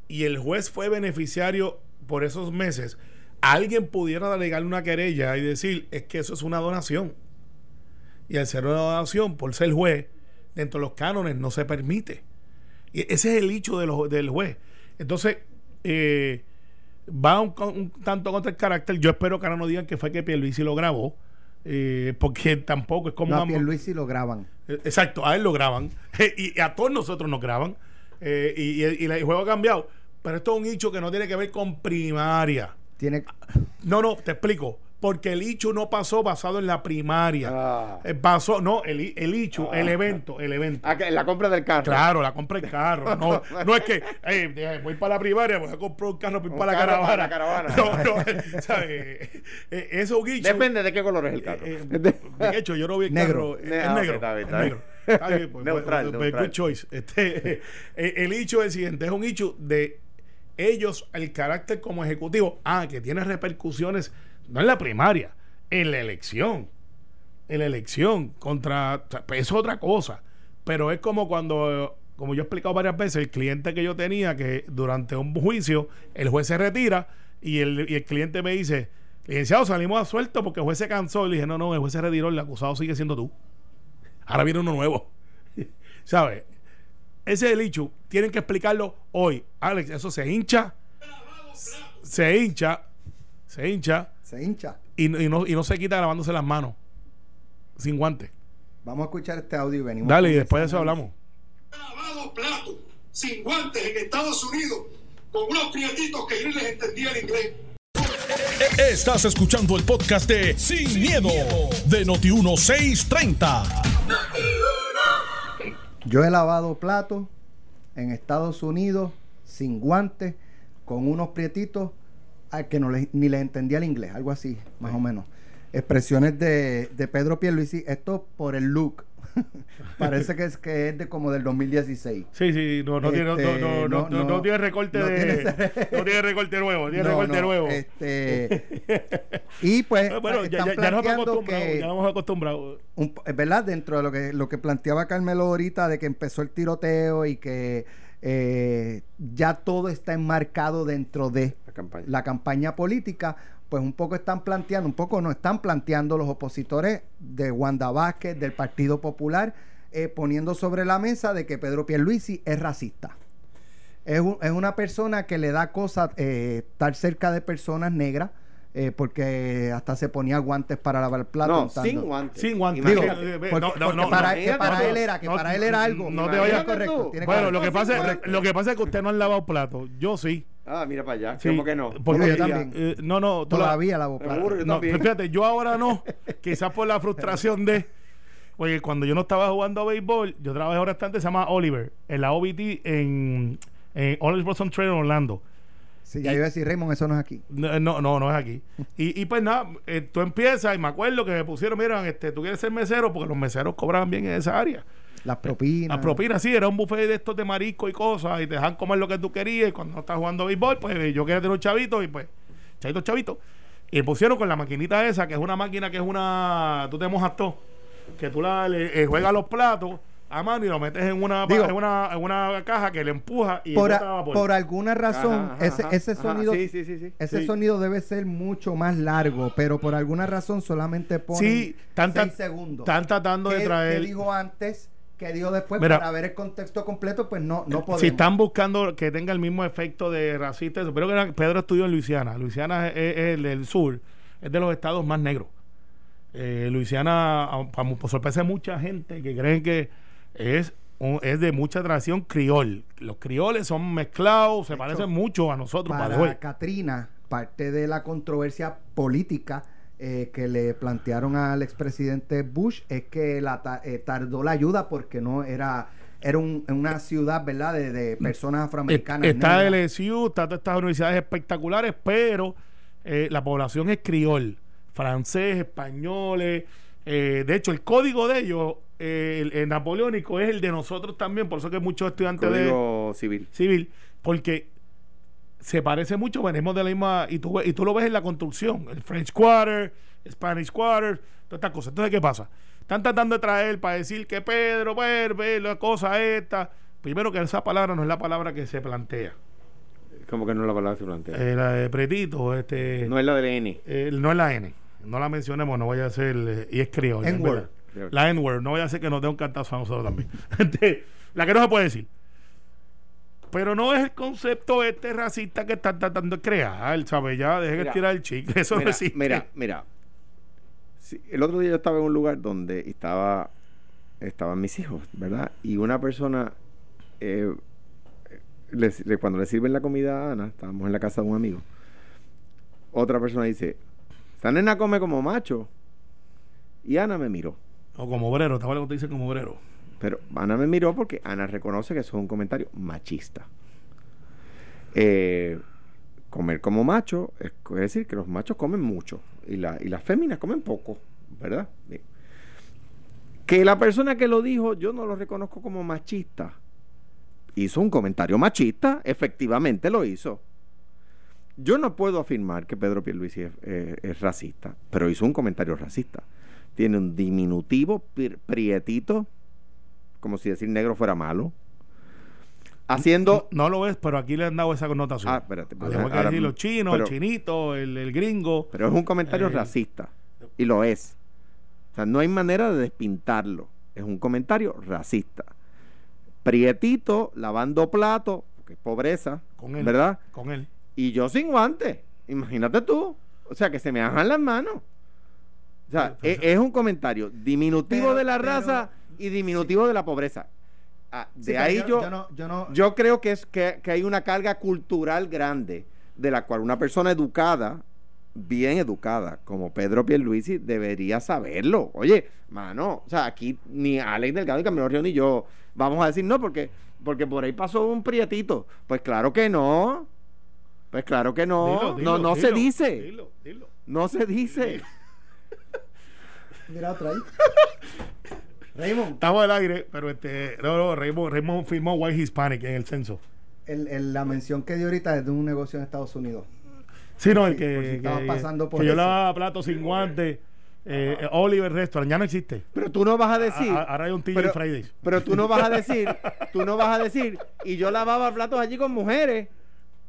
Speaker 3: y el juez fue beneficiario por esos meses, alguien pudiera alegarle una querella y decir, es que eso es una donación. Y al ser una donación, por ser juez, dentro de los cánones no se permite. Y ese es el hecho de del juez. Entonces, eh, va un, un tanto contra el carácter. Yo espero que ahora no digan que fue que Pierluisi lo grabó, eh, porque [laughs] tampoco es como...
Speaker 2: No, a Pierluisi lo graban.
Speaker 3: eh, Exacto, a él lo graban. [laughs] y a todos nosotros nos graban. Eh, y, y- y el juego ha cambiado. Pero esto es un hecho que no tiene que ver con primaria.
Speaker 2: Tiene,
Speaker 3: No, no, te explico. Porque el hecho no pasó basado en la primaria.
Speaker 4: Ah.
Speaker 3: Eh, pasó, no, el, i- el hecho, el evento, el evento.
Speaker 4: Ah, la compra del carro.
Speaker 3: Claro, la compra el carro. No, no es que [laughs] eh, eh, voy para la primaria, voy a comprar un carro voy
Speaker 4: Un
Speaker 3: para la
Speaker 4: carro
Speaker 3: caravana.
Speaker 4: para la caravana.
Speaker 3: No, no, [laughs] ¿sabes? Eh, eso un hecho.
Speaker 4: Depende de qué color es el carro.
Speaker 3: Eh, [laughs] eh, de hecho, yo no vi el
Speaker 2: Negro.
Speaker 3: carro.
Speaker 4: Ne-
Speaker 3: Es
Speaker 4: ah,
Speaker 3: negro.
Speaker 4: está bien,
Speaker 3: es
Speaker 4: está bien.
Speaker 3: negro. Está bien, pues,
Speaker 4: Neutral,
Speaker 3: pues,
Speaker 4: neutral.
Speaker 3: good choice. Este, eh, el hecho es el siguiente: es un hecho de ellos, el carácter como ejecutivo. Ah, que tiene repercusiones, no en la primaria, en la elección. En la elección contra. pues, es otra cosa. Pero es como cuando. Como yo he explicado varias veces, el cliente que yo tenía, que durante un juicio el juez se retira y el, y el cliente me dice, licenciado, salimos a suelto porque el juez se cansó. Y le dije, no, no, el juez se retiró, el acusado sigue siendo tú. Ahora viene uno nuevo. [laughs] ¿Sabes? ese es el hecho. Tienen que explicarlo hoy. Alex, eso se hincha. Se hincha. Se hincha.
Speaker 2: Se hincha.
Speaker 3: Y, y no, y no se quita lavándose las manos. Sin guantes.
Speaker 2: Vamos a escuchar este audio y venimos.
Speaker 3: Dale, y después de eso hablamos.
Speaker 5: lavado platos sin guantes en Estados Unidos con unos prietitos que yo les entendía el inglés.
Speaker 1: Estás escuchando el podcast de Sin, miedo, de Noti1630.
Speaker 2: Yo he lavado platos en Estados Unidos sin guantes, con unos prietitos que no ni les entendía el inglés, algo así, más o menos. Expresiones de, de Pedro Pierluisi, esto por el look. [laughs] Parece que es que es de como del 2016.
Speaker 3: Sí, sí, no, no, tiene, no,
Speaker 2: Este,
Speaker 3: no, no,
Speaker 2: no,
Speaker 3: no,
Speaker 2: no,
Speaker 3: tiene recorte
Speaker 2: no
Speaker 3: de.
Speaker 2: tiene- [laughs]
Speaker 3: no tiene recorte nuevo, tiene
Speaker 2: No,
Speaker 3: recorte
Speaker 2: no,
Speaker 3: nuevo.
Speaker 2: este, [laughs] y pues
Speaker 3: Eh, bueno, ya,
Speaker 2: están
Speaker 3: ya, ya nos hemos
Speaker 2: planteando
Speaker 3: acostumbrado.
Speaker 2: que-
Speaker 3: Ya nos hemos acostumbrado.
Speaker 2: un es verdad dentro de lo que lo que planteaba Carmelo ahorita de que empezó el tiroteo y que eh, ya todo está enmarcado dentro de
Speaker 4: campaña.
Speaker 2: la campaña política pues un poco están planteando un poco no están planteando los opositores de Wanda Vázquez del Partido Popular eh, poniendo sobre la mesa de que Pedro Pierluisi es racista es, un- es una persona que le da cosas eh, estar cerca de personas negras eh, porque hasta se ponía guantes para lavar platos
Speaker 4: No, sin guantes.
Speaker 3: Sin guantes. Digo,
Speaker 2: porque,
Speaker 3: no, no,
Speaker 2: porque
Speaker 3: no,
Speaker 2: para,
Speaker 3: no,
Speaker 2: que para
Speaker 3: no,
Speaker 2: él era que
Speaker 3: no,
Speaker 2: para él era algo
Speaker 3: no te vayas-
Speaker 2: correcto tiene
Speaker 3: Bueno, lo que, pasa lo que pasa es que usted no han lavado platos. Yo sí.
Speaker 4: Ah, mira para allá.
Speaker 3: sí.
Speaker 4: ¿Cómo que no?
Speaker 3: Porque,
Speaker 2: Yo también.
Speaker 3: eh, no, no. la-
Speaker 2: todavía platos.
Speaker 4: Seguro, yo
Speaker 3: No, fíjate, yo ahora no. [laughs] Quizás por la frustración de. Oye, cuando yo no estaba jugando a béisbol, yo trabajé en un restaurante que se llama Oliver, en la OBT en, en Oliver Blossom Trail en Orlando.
Speaker 2: Sí, ya iba a decir Raymond eso no es aquí
Speaker 3: No, no, no, es aquí. Y, y pues nada, eh, tú empiezas y me acuerdo que me pusieron, mira, este, tú quieres ser mesero porque los meseros cobraban bien en esa área.
Speaker 2: Las propinas
Speaker 3: Las propinas, sí, era un buffet de estos de marisco y cosas y te dejan comer lo que tú querías y cuando no estás jugando béisbol, pues eh, yo quería tener un chavito y pues, chavito, chavito. Y pusieron con la maquinita esa, que es una máquina que es una, tú te mojas todo, que tú la, le, eh, juegas los platos a mano y lo metes en una,
Speaker 2: Digo-
Speaker 3: en una, en una caja que le empuja y
Speaker 2: por, a- por alguna razón
Speaker 4: Ajá, ajá,
Speaker 2: ese,
Speaker 4: ajá,
Speaker 2: ese
Speaker 4: ajá.
Speaker 2: sonido
Speaker 4: Sí, sí, sí, sí.
Speaker 2: ese
Speaker 3: Sí.
Speaker 2: sonido debe ser mucho más largo pero por alguna razón solamente ponen
Speaker 3: Sí, están,
Speaker 2: seis segundos
Speaker 3: están tratando de
Speaker 2: ¿Qué-
Speaker 3: traer...
Speaker 2: qué dijo antes que dijo después
Speaker 3: Mira.
Speaker 2: para ver el contexto completo pues no no podemos
Speaker 3: Si están buscando que tenga el mismo efecto de racista, eso, pero que Pedro estudió en Luisiana. Luisiana es, es el del sur, es de los estados más negros. Eh, Luisiana, por sorpresa de mucha gente que creen que es, un- es de mucha tradición criol. Los crioles son mezclados, se parecen mucho a nosotros.
Speaker 2: para
Speaker 3: way.
Speaker 2: Katrina parte de la controversia política eh, que le plantearon al expresidente Bush es que la ta- eh, tardó la ayuda porque no era era un- una ciudad verdad de, de personas afroamericanas
Speaker 3: Está. LSU, está todas estas universidades espectaculares, pero eh, la población es criol, francés, españoles. eh, de hecho, el código de ellos, eh, el, el napoleónico, es el de nosotros también, por eso que muchos estudiantes de
Speaker 4: Código civil.
Speaker 3: civil, porque se parece mucho, venimos de la misma, y tú, y tú lo ves en la construcción, el French Quarter, Spanish Quarter, todas estas cosas. Entonces, ¿qué pasa? Están tratando de traer para decir que Pedro, pues, ve la cosa esta. Primero que esa palabra no es la palabra que se plantea.
Speaker 4: Como que no es la palabra que se plantea.
Speaker 3: Eh, la de Pretito, este,
Speaker 4: no es la del N.
Speaker 3: eh, no es la N. No la mencionemos, no vaya a ser, eh, y es criolla. La N-word, no vaya a ser que nos dé un cantazo a nosotros también. [laughs] Este, la que no se puede decir. Pero no es el concepto este racista que están tratando de crear, ¿sabes? Ya, dejen de tirar el chicle. [laughs] Eso no
Speaker 4: mira,
Speaker 3: existe.
Speaker 4: mira, mira. Sí, el otro día yo estaba en un lugar donde estaba estaban mis hijos, ¿verdad? Y una persona, eh, les- le- cuando le sirven la comida a Ana, estábamos en la casa de un amigo, otra persona dice, esta nena come como macho. Y Ana me miró.
Speaker 3: O como obrero, ¿te acuerdas cuando te dicen como obrero?
Speaker 4: Pero Ana me miró porque Ana reconoce que eso es un comentario machista. Eh, comer como macho es decir que los machos comen mucho y, la- y las féminas comen poco, ¿verdad? Que la persona que lo dijo yo no lo reconozco como machista. Hizo un comentario machista, efectivamente lo hizo. Yo no puedo afirmar que Pedro Pierluisi es, es racista, pero hizo un comentario racista. Tiene un diminutivo pri- prietito, como si decir negro fuera malo. Haciendo.
Speaker 3: No lo ves, pero aquí le han dado esa connotación.
Speaker 4: Ah, espérate, pues,
Speaker 3: que decir los chinos,
Speaker 4: pero-
Speaker 3: el chinito, el, el gringo.
Speaker 4: Pero es un comentario
Speaker 3: Eh.
Speaker 4: racista. Y lo es. O sea, no hay manera de despintarlo. Es un comentario racista. prietito, lavando platos, porque es pobreza,
Speaker 3: Con él.
Speaker 4: ¿verdad?
Speaker 3: Con él.
Speaker 4: Y yo sin guantes. Imagínate tú. O sea, que se me bajan las manos. O sea,
Speaker 3: Pero-
Speaker 4: es, es un comentario diminutivo
Speaker 2: Pero-
Speaker 4: de la raza y diminutivo de la pobreza. Ah, de
Speaker 2: Sí,
Speaker 4: ahí yo,
Speaker 2: yo no, yo no,
Speaker 4: yo creo que es que, que hay una carga cultural grande de la cual una persona educada, bien educada, como Pedro Pierluisi, debería saberlo. Oye, mano, o sea, aquí ni Alex Delgado, ni Camilo Río, ni yo vamos a decir no, porque, porque por ahí pasó un prietito. Pues claro que no. Pues claro que no.
Speaker 3: Dilo, dilo,
Speaker 4: no no se dice.
Speaker 3: Dilo, dilo.
Speaker 4: No se dice.
Speaker 2: Mira otra ahí. [laughs] Raymond,
Speaker 3: Estamos al aire, pero este. No, no, Raymond, Raymond firmó White Hispanic en el censo.
Speaker 2: el, el- la mención que dio ahorita es de un negocio en Estados Unidos.
Speaker 3: Sí, no, el
Speaker 2: Sí,
Speaker 3: que.
Speaker 2: si
Speaker 3: que,
Speaker 2: estabas pasando por
Speaker 3: que yo lavaba platos sin guantes. Eh, eh, Oliver Restaurant ya no existe.
Speaker 4: Pero tú no vas a decir.
Speaker 3: A- a- ahora hay un TJ
Speaker 4: pero,
Speaker 3: Fridays.
Speaker 4: pero tú no vas a decir, [laughs] tú no vas a decir, y yo lavaba platos allí con mujeres.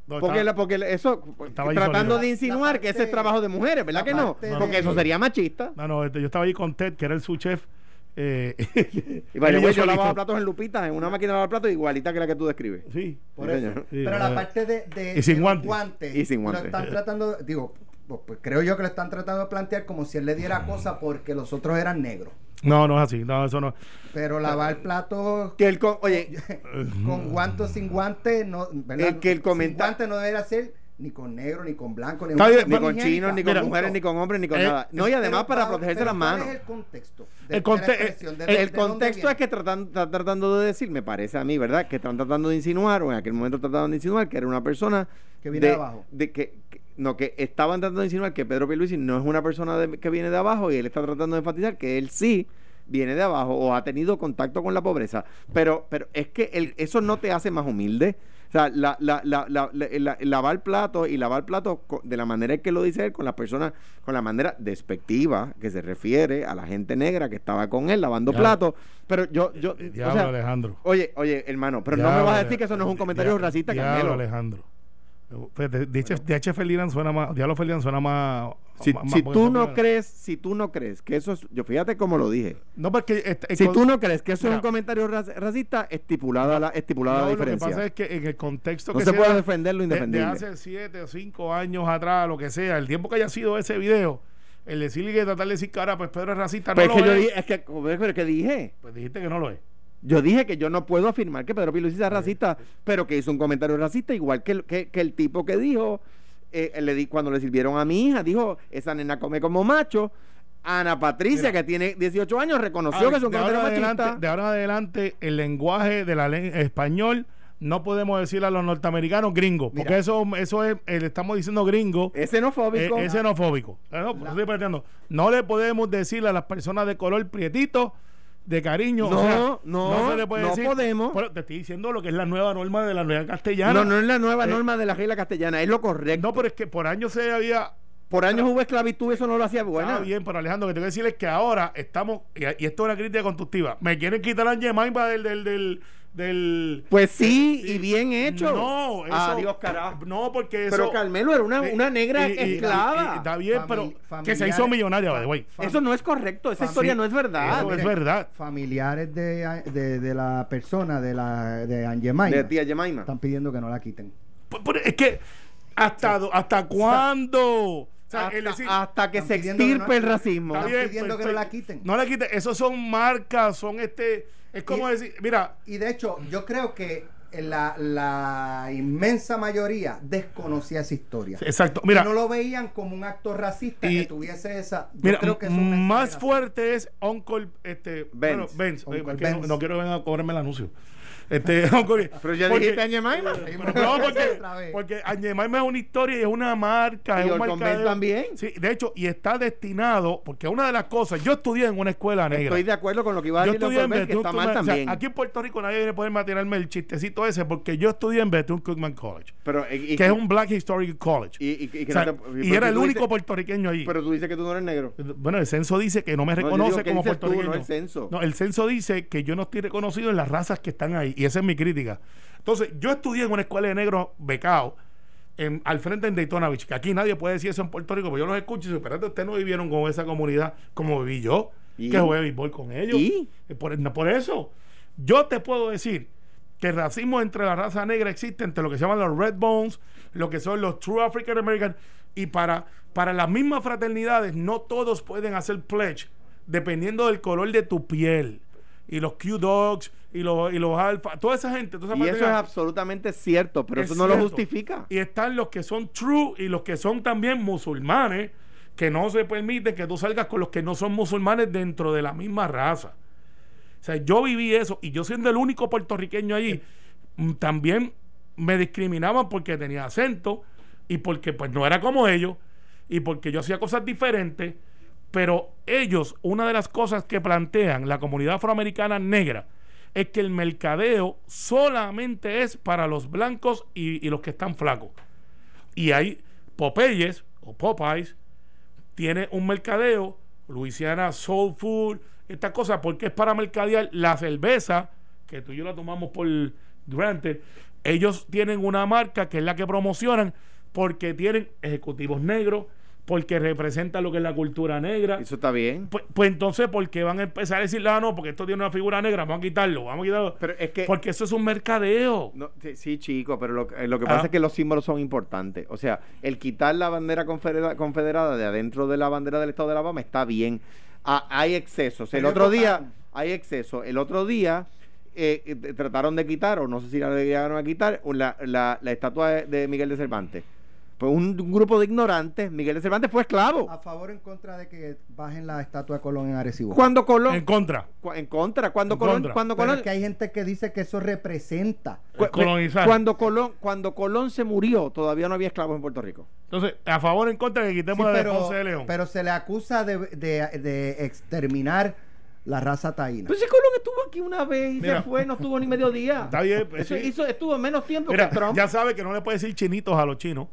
Speaker 3: No,
Speaker 4: Porque,
Speaker 3: estaba-
Speaker 4: la- porque eso,
Speaker 3: Estaba
Speaker 4: tratando de insinuar
Speaker 2: La
Speaker 4: que ese es trabajo de mujeres, ¿verdad que no?
Speaker 2: parte
Speaker 4: Porque
Speaker 3: de-
Speaker 4: eso sería machista.
Speaker 3: No, no, este, yo estaba ahí con Ted, que era el su chef. Eh, [laughs]
Speaker 4: Y
Speaker 3: él
Speaker 4: güey,
Speaker 3: yo
Speaker 4: lavaba platos en Lupitas, en una máquina de lavar platos igualita que la que tú describes.
Speaker 3: Sí.
Speaker 2: Por
Speaker 4: Sí,
Speaker 2: eso.
Speaker 3: Sí,
Speaker 2: Pero la parte de, de-
Speaker 3: y sin guantes.
Speaker 4: Y sin
Speaker 2: Lo están tratando, digo, pues, pues, creo yo que lo están tratando de plantear como si él le diera cosa porque los otros eran negros.
Speaker 3: No, no es así. No, eso no.
Speaker 2: Pero lavar platos
Speaker 4: Que el co- oye, [laughs]
Speaker 2: con guantes o sin guantes, no, ¿verdad?
Speaker 4: El que el
Speaker 2: Sin
Speaker 4: comenta-
Speaker 2: guantes no debería ser ni con negro, ni con blanco, ni,
Speaker 3: Está bien,
Speaker 4: ni con chinos, ni con
Speaker 3: Mira,
Speaker 4: mujeres, ni con hombres, ni con
Speaker 3: eh,
Speaker 4: nada. No, y además
Speaker 2: Pero
Speaker 4: para
Speaker 2: pa-
Speaker 4: protegerse
Speaker 2: pero
Speaker 4: las
Speaker 2: ¿cuál
Speaker 4: manos.
Speaker 2: es el contexto?
Speaker 3: El conte-
Speaker 2: expresión? ¿De-
Speaker 3: el-
Speaker 2: de
Speaker 4: El
Speaker 2: dónde
Speaker 4: contexto es que tratan, están tratando de decir, me parece a mí, ¿verdad? Que están tratando de insinuar, o en aquel momento trataban de insinuar que era una persona
Speaker 2: Que viene de abajo.
Speaker 4: de que, que- no, que estaban tratando de insinuar que Pedro Pierluisi no es una persona de- que viene de abajo y él está tratando de enfatizar que él sí viene de abajo o ha tenido contacto con la pobreza. Pero, pero es que el- eso no te hace más humilde. O sea, la, la, la, la- la- la- lavar platos y lavar platos de la manera que lo dice él, con las personas, con la manera despectiva que se refiere a la gente negra que estaba con él lavando platos. Pero yo, yo, o
Speaker 3: Diablo,
Speaker 4: sea,
Speaker 3: Alejandro.
Speaker 4: oye, oye, hermano, pero no me vas a decir que eso no es un comentario
Speaker 3: Diablo,
Speaker 4: racista, Carmelo.
Speaker 3: Alejandro. Pues, de- de hecho- de hecho, Ferdinand suena más. Diablo Ferdinand suena más.
Speaker 4: Si,
Speaker 3: más-
Speaker 4: si
Speaker 3: más-
Speaker 4: tú no
Speaker 3: más-
Speaker 4: crees, si tú no crees que eso es, yo fíjate cómo lo dije.
Speaker 3: No, porque. este- el
Speaker 4: Si
Speaker 3: con-
Speaker 4: tú no crees que eso es un comentario raci- racista, estipulada la, estipulada
Speaker 3: No,
Speaker 4: la
Speaker 3: Lo que
Speaker 4: diferencia.
Speaker 3: pasa es que en el contexto
Speaker 4: No
Speaker 3: que
Speaker 4: se puede
Speaker 3: da
Speaker 4: defender lo
Speaker 3: de-
Speaker 4: indefendible.
Speaker 3: De, hace siete o cinco años atrás, lo que sea, el tiempo que haya sido ese video, el decirle que tratar de decir que ahora pues Pedro es racista,
Speaker 4: Pero
Speaker 3: no
Speaker 4: es que
Speaker 3: lo
Speaker 4: yo
Speaker 3: es.
Speaker 4: dije, es que, pero que dije,
Speaker 3: Pues dijiste que no lo es.
Speaker 4: Yo dije que yo no puedo afirmar que Pedro Pierluisi sea racista, pero que hizo un comentario racista igual que el, que, que el tipo que dijo, eh, le di, cuando le sirvieron a mi hija, dijo, esa nena come como macho. Ana Patricia,
Speaker 3: Mira.
Speaker 4: que tiene 18 años, reconoció que es un comentario
Speaker 3: adelante,
Speaker 4: machista.
Speaker 3: de ahora en adelante, el lenguaje de la ley español no podemos decirle a los norteamericanos gringos, porque eso, eso es, eh, le estamos diciendo gringo.
Speaker 4: Es xenofóbico.
Speaker 3: Eh, es xenofóbico. No. No le podemos decirle a las personas de color prietito de cariño.
Speaker 4: No,
Speaker 3: o sea,
Speaker 4: no,
Speaker 3: se le puede
Speaker 4: no
Speaker 3: decir-
Speaker 4: podemos.
Speaker 3: Pero te estoy diciendo lo que es la nueva norma de la nueva castellana.
Speaker 4: no, no es la nueva
Speaker 3: Eh,
Speaker 4: norma de la regla castellana, es lo correcto.
Speaker 3: No, pero es que por años se había.
Speaker 4: Por años hubo esclavitud, eso no lo hacía buena.
Speaker 3: Está bien, pero Alejandro, que te voy a decir es que ahora estamos. Y, y esto es una crítica constructiva. Me quieren quitar a Yemaimba del. del, del, del
Speaker 4: Pues sí, y bien hecho.
Speaker 3: No, eso,
Speaker 4: Adiós, carajo.
Speaker 3: No, porque eso.
Speaker 4: Pero Carmelo era una, una negra
Speaker 3: y- y-
Speaker 4: esclava.
Speaker 3: y- está bien,
Speaker 2: Famili-
Speaker 3: pero que se hizo millonaria, by the way.
Speaker 2: Fam-
Speaker 4: eso no es correcto, esa historia no es verdad.
Speaker 3: eso es verdad.
Speaker 2: Familiares de, de, de la persona, de la de Angemaima,
Speaker 4: De tía Jemima.
Speaker 2: están pidiendo que no la quiten.
Speaker 3: Pero es que. ¿Hasta, hasta cuándo? Sea,
Speaker 4: Hasta,
Speaker 3: el decir-
Speaker 4: hasta que se
Speaker 2: pidiendo que no-
Speaker 4: extirpe el racismo.
Speaker 3: Está
Speaker 2: Están
Speaker 3: bien,
Speaker 2: pidiendo que no la quiten.
Speaker 3: No la quiten. Esos son marcas, son este. Es como
Speaker 2: Y-
Speaker 3: decir, mira,
Speaker 2: Y de hecho, yo creo que la, la inmensa mayoría desconocía esa historia.
Speaker 3: exacto. Mira,
Speaker 2: Y no lo veían como un acto racista
Speaker 3: Y-
Speaker 2: que tuviese esa. Yo
Speaker 3: mira
Speaker 2: creo que
Speaker 3: más fuerte es Uncle este,
Speaker 4: Benz.
Speaker 3: bueno, Benz, eh,
Speaker 2: Uncle
Speaker 3: porque no-
Speaker 2: Benz.
Speaker 3: No, quiero venir a cobrarme el anuncio. Este, [laughs]
Speaker 4: Pero ya
Speaker 3: porque-
Speaker 4: dijiste.
Speaker 3: Pero [laughs] no, porque, porque Añemaima es una historia y es una marca.
Speaker 4: Y
Speaker 3: es un
Speaker 4: también.
Speaker 3: Sí, de hecho, y está destinado, porque una de las cosas, yo estudié en una escuela negra.
Speaker 4: Estoy de acuerdo con lo que iba a
Speaker 3: Yo
Speaker 4: decir
Speaker 3: estudié en
Speaker 4: que
Speaker 3: Bethune
Speaker 4: está mal
Speaker 3: Cookman- o sea,
Speaker 4: también.
Speaker 3: aquí en Puerto Rico nadie viene a poderme a tirarme el chistecito ese, porque yo estudié en Bethune Cookman College,
Speaker 4: Pero, y, y-
Speaker 3: que es un Black Historic College.
Speaker 4: y, y- y que
Speaker 3: O sea,
Speaker 4: no te-
Speaker 3: y
Speaker 4: pero
Speaker 3: era el único
Speaker 4: dices-
Speaker 3: puertorriqueño allí.
Speaker 4: Pero tú dices que tú no eres negro.
Speaker 3: bueno, el censo dice que no me
Speaker 4: No, yo
Speaker 3: reconoce
Speaker 4: digo, ¿qué
Speaker 3: como
Speaker 4: tú?
Speaker 3: puertorriqueño.
Speaker 4: No el censo.
Speaker 3: No, el censo dice que yo no estoy reconocido en las razas que están ahí. Y esa es mi crítica. Entonces, yo estudié en una escuela de negros becado en, al frente en Daytona Beach, que aquí nadie puede decir eso en Puerto Rico, pero yo los escucho y digo, espérate, ustedes no vivieron con esa comunidad como viví yo,
Speaker 4: ¿Y?
Speaker 3: que jugué béisbol con ellos.
Speaker 4: ¿Y?
Speaker 3: Eh, Por, no, por eso, yo te puedo decir que el racismo entre la raza negra existe entre lo que se llaman los red bones, lo que son los true African American, y para, para las mismas fraternidades no todos pueden hacer pledge dependiendo del color de tu piel. Y los Q-Dogs y los, y los Alfa, toda esa gente. toda esa
Speaker 4: Y eso es absolutamente cierto, pero
Speaker 3: es
Speaker 4: eso no lo justifica.
Speaker 3: Y están los que son true y los que son también musulmanes, que no se permite que tú salgas con los que no son musulmanes dentro de la misma raza. O sea, yo viví eso y yo siendo el único puertorriqueño allí, mm, también me discriminaban porque tenía acento y porque pues no era como ellos y porque yo hacía cosas diferentes. Pero ellos, una de las cosas que plantean la comunidad afroamericana negra es que el mercadeo solamente es para los blancos y, los que están flacos. Y hay Popeyes o Popeyes tiene un mercadeo, Louisiana Soul Food, esta cosa, porque es para mercadear la cerveza, que tú y yo la tomamos por granted. Ellos tienen una marca que es la que promocionan porque tienen ejecutivos negros, porque representan lo que es la cultura negra.
Speaker 4: Eso está bien.
Speaker 3: Pues, pues entonces, ¿por qué van a empezar a decirle, ah, no, porque esto tiene una figura negra, vamos a quitarlo, vamos a quitarlo?
Speaker 4: Pero es que
Speaker 3: Porque eso es un mercadeo.
Speaker 4: No, sí, sí, chico, pero lo, eh, lo que
Speaker 3: Ah.
Speaker 4: pasa es que los símbolos son importantes. O sea, el quitar la bandera confedera- confederada de adentro de la bandera del estado de Alabama está bien. Ah, hay excesos. El otro día, hay excesos. El otro día eh, eh, trataron de quitar, o no sé si la llegaron a quitar, la, la- la estatua de, de Miguel de Cervantes. Pues un, un grupo de ignorantes, Miguel de Cervantes fue esclavo.
Speaker 2: A favor o en contra de que bajen la estatua de Colón en Arecibo.
Speaker 4: Cuando Colón...
Speaker 3: En contra.
Speaker 4: cu- en contra, cuando
Speaker 3: En
Speaker 4: Colón...
Speaker 3: contra.
Speaker 4: Cuando
Speaker 2: Pero
Speaker 4: Colón
Speaker 2: es que hay gente que dice que eso representa.
Speaker 4: cu-
Speaker 3: colonizar.
Speaker 4: Cuando Colón, cuando Colón se murió, todavía no había esclavos en Puerto Rico.
Speaker 3: Entonces, a favor o en contra que
Speaker 2: Sí,
Speaker 3: quitemos la de
Speaker 2: pero,
Speaker 3: Ponce de León.
Speaker 2: pero se le acusa de, de- de exterminar la raza taína.
Speaker 4: Pues si Colón estuvo aquí una vez y
Speaker 3: Mira.
Speaker 4: se fue, no estuvo ni medio día.
Speaker 3: Está bien, pues,
Speaker 4: Eso
Speaker 3: sí.
Speaker 4: hizo- estuvo menos tiempo
Speaker 3: Mira,
Speaker 4: que Trump.
Speaker 3: ya sabe que no le puede decir chinitos a los chinos.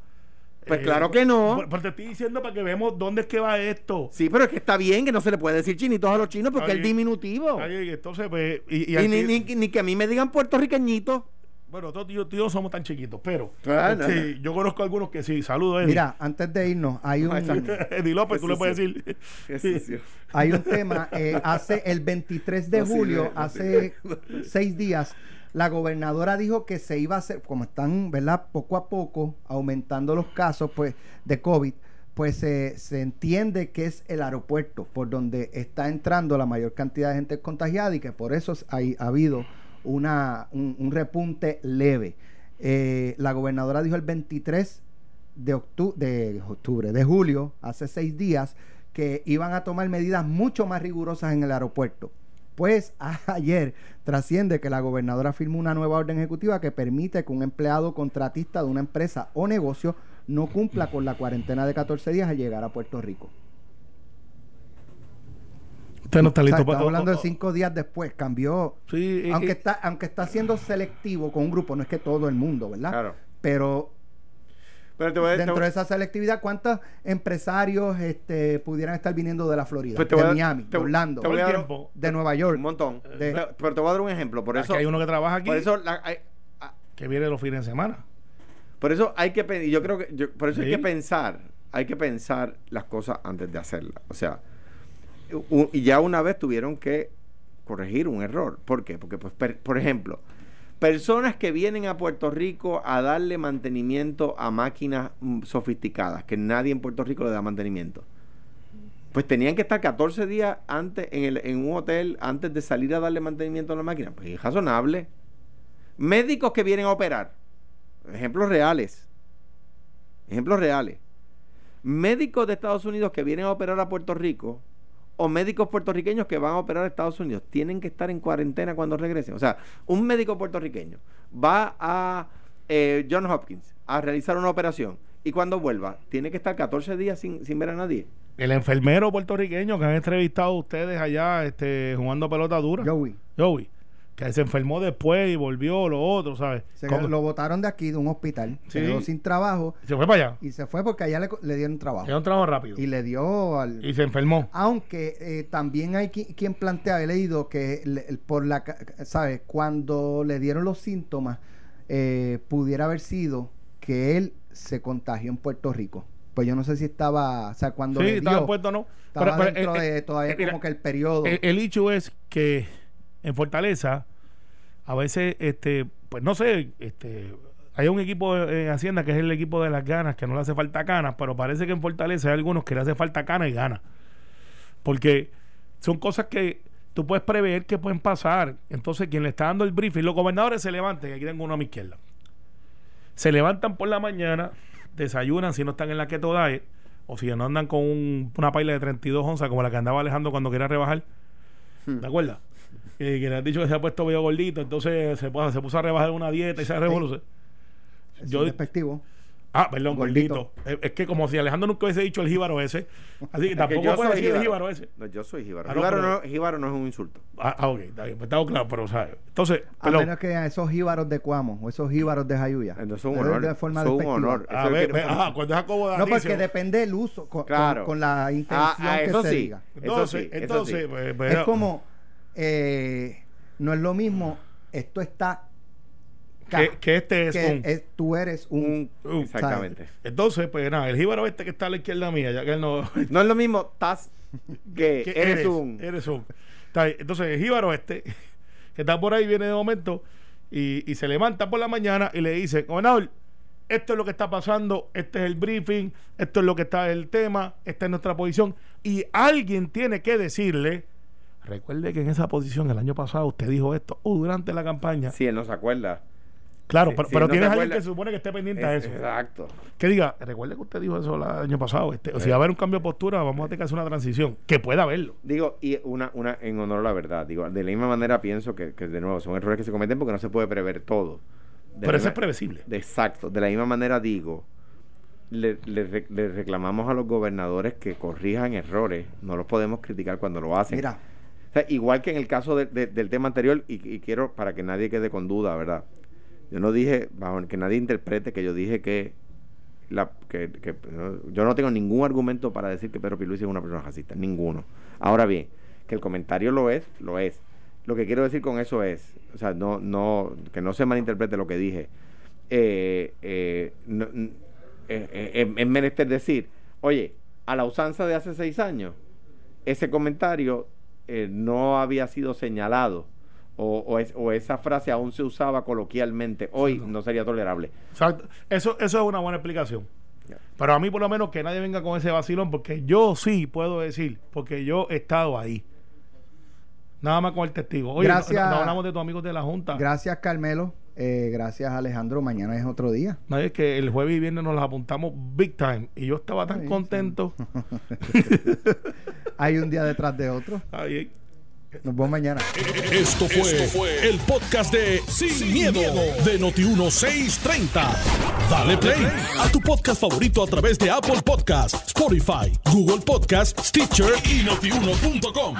Speaker 4: Pues claro que no.
Speaker 3: Pues, pues te estoy diciendo para que veamos dónde es que va esto.
Speaker 4: Sí, pero es que está bien que no se le puede decir chinitos a los chinos porque es diminutivo.
Speaker 3: Bien, Entonces, pues, y, y
Speaker 4: Y
Speaker 3: aquí-
Speaker 4: ni, ni- ni que a mí me digan puertorriqueñitos.
Speaker 3: bueno, todos y yo somos tan chiquitos, pero
Speaker 4: Ah, no,
Speaker 3: este, yo conozco algunos que sí. Saludos, Eddie.
Speaker 2: Mira, antes de irnos, hay un, [laughs]
Speaker 3: Eddie López, tú le puedes decir.
Speaker 2: Hay un tema. eh, hace el 23 de
Speaker 4: No
Speaker 2: julio,
Speaker 4: no
Speaker 2: hace seis días, la gobernadora dijo que se iba a hacer, como están, ¿verdad? Poco a poco aumentando los casos pues, de COVID, pues eh, se entiende que es el aeropuerto por donde está entrando la mayor cantidad de gente contagiada y que por eso hay, ha habido una, un, un repunte leve. Eh, la gobernadora dijo el 23 de, octu- de octubre, de julio, hace seis días, que iban a tomar medidas mucho más rigurosas en el aeropuerto. Pues [laughs] ayer trasciende que la gobernadora firmó una nueva orden ejecutiva que permite que un empleado contratista de una empresa o negocio no cumpla con la cuarentena de 14 días al llegar a Puerto Rico.
Speaker 3: Usted no está
Speaker 2: O sea,
Speaker 3: listo
Speaker 2: estamos
Speaker 3: para
Speaker 2: hablando de cinco días después, cambió.
Speaker 3: Sí,
Speaker 2: Aunque
Speaker 3: y-
Speaker 2: está, aunque está siendo selectivo con un grupo, no es que todo el mundo, ¿verdad?
Speaker 4: Claro.
Speaker 2: Pero
Speaker 4: Pero te voy a te
Speaker 2: dentro
Speaker 4: voy-
Speaker 2: de esa selectividad, ¿cuántos empresarios este, pudieran estar viniendo de la Florida,
Speaker 4: Pues te
Speaker 2: de
Speaker 4: voy a-
Speaker 2: Miami,
Speaker 4: te-
Speaker 2: de Orlando,
Speaker 4: te voy a
Speaker 3: todo el
Speaker 4: dar
Speaker 3: tiempo.
Speaker 2: de Nueva York?
Speaker 4: un montón.
Speaker 2: De-
Speaker 4: Pero, pero te voy a dar un ejemplo. Por
Speaker 3: Aquí
Speaker 4: eso,
Speaker 3: hay uno que trabaja aquí
Speaker 4: por eso, la- hay, ah,
Speaker 3: que viene los fines de semana.
Speaker 4: por eso hay que yo creo que yo- por eso hay que pensar, hay que pensar las cosas antes de hacerlas. O sea, y ya una vez tuvieron que corregir un error. ¿Por qué? Porque, pues, per- por ejemplo, personas que vienen a Puerto Rico a darle mantenimiento a máquinas mm, sofisticadas, que nadie en Puerto Rico le da mantenimiento. Pues tenían que estar 14 días antes en, el- en un hotel antes de salir a darle mantenimiento a la máquina. Pues es razonable. Médicos que vienen a operar. Ejemplos reales. Ejemplos reales. Médicos de Estados Unidos que vienen a operar a Puerto Rico o médicos puertorriqueños que van a operar a Estados Unidos tienen que estar en cuarentena cuando regresen. O sea, un médico puertorriqueño va a eh, John Hopkins a realizar una operación y cuando vuelva tiene que estar 14 días sin, sin ver a nadie.
Speaker 3: El enfermero puertorriqueño que han entrevistado ustedes allá este, jugando pelota dura.
Speaker 2: Joey.
Speaker 3: Joey, que se enfermó después y volvió lo otro, ¿sabes?
Speaker 2: Se lo botaron de aquí, de un hospital. Se
Speaker 3: Sí.
Speaker 2: quedó sin trabajo
Speaker 3: se fue para allá.
Speaker 2: y se fue porque allá le, le dieron trabajo.
Speaker 3: Era un trabajo rápido.
Speaker 2: Y le dio al...
Speaker 3: Y se enfermó.
Speaker 2: Aunque eh, también hay qui- quien plantea, he leído que le- por la, ¿sabes? Cuando le dieron los síntomas, eh, pudiera haber sido que él se contagió en Puerto Rico. Pues yo no sé si estaba, o sea, cuando
Speaker 3: Sí,
Speaker 2: le
Speaker 3: estaba
Speaker 2: dio,
Speaker 3: puesto, ¿no?
Speaker 2: estaba
Speaker 3: Pero- pero,
Speaker 2: dentro
Speaker 3: eh,
Speaker 2: de todavía
Speaker 3: eh, mira,
Speaker 2: como que el periodo.
Speaker 3: El, el hecho es que en Fortaleza a veces, este, pues no sé, este, hay un equipo en Hacienda que es el equipo de las ganas, que no le hace falta canas, pero parece que en Fortaleza hay algunos que le hace falta canas y ganas. Porque son cosas que tú puedes prever que pueden pasar. Entonces, quien le está dando el briefing, los gobernadores se levantan, y aquí tengo uno a mi izquierda. Se levantan por la mañana, desayunan si no están en la keto diet, o si no andan con un- una paila de 32 onzas como la que andaba Alejandro cuando quería rebajar. ¿Te acuerdas? Que, que le han dicho que se ha puesto medio gordito, entonces se, puso- se puso a rebajar una dieta y se revolucionó.
Speaker 2: Es
Speaker 3: Yo-
Speaker 2: despectivo.
Speaker 3: Ah, perdón,
Speaker 2: Gordito.
Speaker 3: gordito. Es, que como si Alejandro nunca hubiese dicho el jíbaro ese. Así que
Speaker 4: Es que
Speaker 3: tampoco puede decir el
Speaker 4: jíbaro.
Speaker 3: ese.
Speaker 4: No, yo soy jíbaro.
Speaker 3: Ah, no,
Speaker 4: jíbaro,
Speaker 3: pero-
Speaker 4: no, jíbaro no es un insulto.
Speaker 3: Ah, ah, ok, está bien, pues estamos claros, pero, ¿sabes? Entonces,
Speaker 2: A
Speaker 3: pero,
Speaker 2: menos que a esos jíbaros de Cuamo o esos jíbaros de Jayuya.
Speaker 4: Entonces es un honor.
Speaker 2: De forma
Speaker 4: es un honor.
Speaker 3: a
Speaker 4: Eso
Speaker 3: ver, ve, ajá, cuando es Jacobo
Speaker 2: No, porque depende del uso, con,
Speaker 4: Claro.
Speaker 2: con, con la intención
Speaker 4: Ah, ah,
Speaker 2: que
Speaker 4: eso
Speaker 2: se
Speaker 4: sí.
Speaker 2: diga.
Speaker 3: Entonces,
Speaker 4: Eso sí, eso
Speaker 3: entonces,
Speaker 4: sí.
Speaker 3: pues, pues,
Speaker 2: Es como, eh, no es lo mismo, esto está... ca-
Speaker 3: que, que este es
Speaker 2: que
Speaker 3: un.
Speaker 2: es- tú eres un...
Speaker 4: Exactamente.
Speaker 3: Entonces, pues nada, el jíbaro este que está a la izquierda mía, ya que él no. [laughs]
Speaker 4: No es lo mismo estás que, [laughs]
Speaker 3: que
Speaker 4: eres, un.
Speaker 3: Eres un. Entonces, el jíbaro este, que está por ahí, viene de momento y, y se levanta por la mañana y le dice: Gobernador, esto es lo que está pasando, este es el briefing, esto es lo que está el tema, esta es nuestra posición. Y alguien tiene que decirle. Recuerde que en esa posición el año pasado usted dijo esto o durante la campaña.
Speaker 4: Si él no se acuerda.
Speaker 3: Claro,
Speaker 4: Sí,
Speaker 3: pero,
Speaker 4: sí,
Speaker 3: pero
Speaker 4: no
Speaker 3: tienes alguien que se supone que esté pendiente a
Speaker 4: Es-
Speaker 3: eso.
Speaker 4: Exacto.
Speaker 3: Que diga, recuerde que usted dijo eso el año pasado. Este, o si
Speaker 4: Eh.
Speaker 3: va a haber un cambio de postura, vamos a tener que hacer una transición. Que pueda haberlo.
Speaker 4: Digo, y una, una, en honor a la verdad, digo, de la misma manera pienso que, que de nuevo son errores que se cometen porque no se puede prever todo. De
Speaker 3: Pero eso es previsible.
Speaker 4: de- exacto. De la misma manera digo, le, le le reclamamos a los gobernadores que corrijan errores. No los podemos criticar cuando lo hacen.
Speaker 2: Mira,
Speaker 4: O sea, igual que en el caso de- de- del tema anterior, y, quiero para que nadie quede con duda, ¿verdad? Yo no dije, bajo que nadie interprete que yo dije que, la, que, yo no tengo ningún argumento para decir que Pedro Pierluisi es una persona racista, ninguno. Ahora bien, que el comentario lo es, lo es. Lo que quiero decir con eso es, o sea, no, no, que no se malinterprete lo que dije. Eh, eh, eh, eh, es menester decir, oye, a la usanza de hace seis años, ese comentario eh, no había sido señalado o, o es- o esa frase aún se usaba coloquialmente, hoy no sería tolerable.
Speaker 3: Exacto. Eso, eso es una buena explicación. Pero a mí, por lo menos, que nadie venga con ese vacilón, porque yo sí puedo decir, porque yo he estado ahí. Nada más con el testigo. Oye,
Speaker 2: Gracias.
Speaker 3: no, no hablamos de tus amigos de la Junta.
Speaker 2: gracias Carmelo, eh, gracias Alejandro, mañana es otro día.
Speaker 3: Nadie es que el jueves y viernes nos las apuntamos big time. Y yo estaba tan
Speaker 2: Ay, sí.
Speaker 3: contento. [laughs]
Speaker 2: Hay un día detrás de otro.
Speaker 3: Ay,
Speaker 2: Nos vemos mañana.
Speaker 1: Esto fue, el podcast de Sin, miedo, de Noti1630. Dale play a tu podcast favorito a través de Apple Podcasts, Spotify, Google Podcasts, Stitcher y notiuno.com.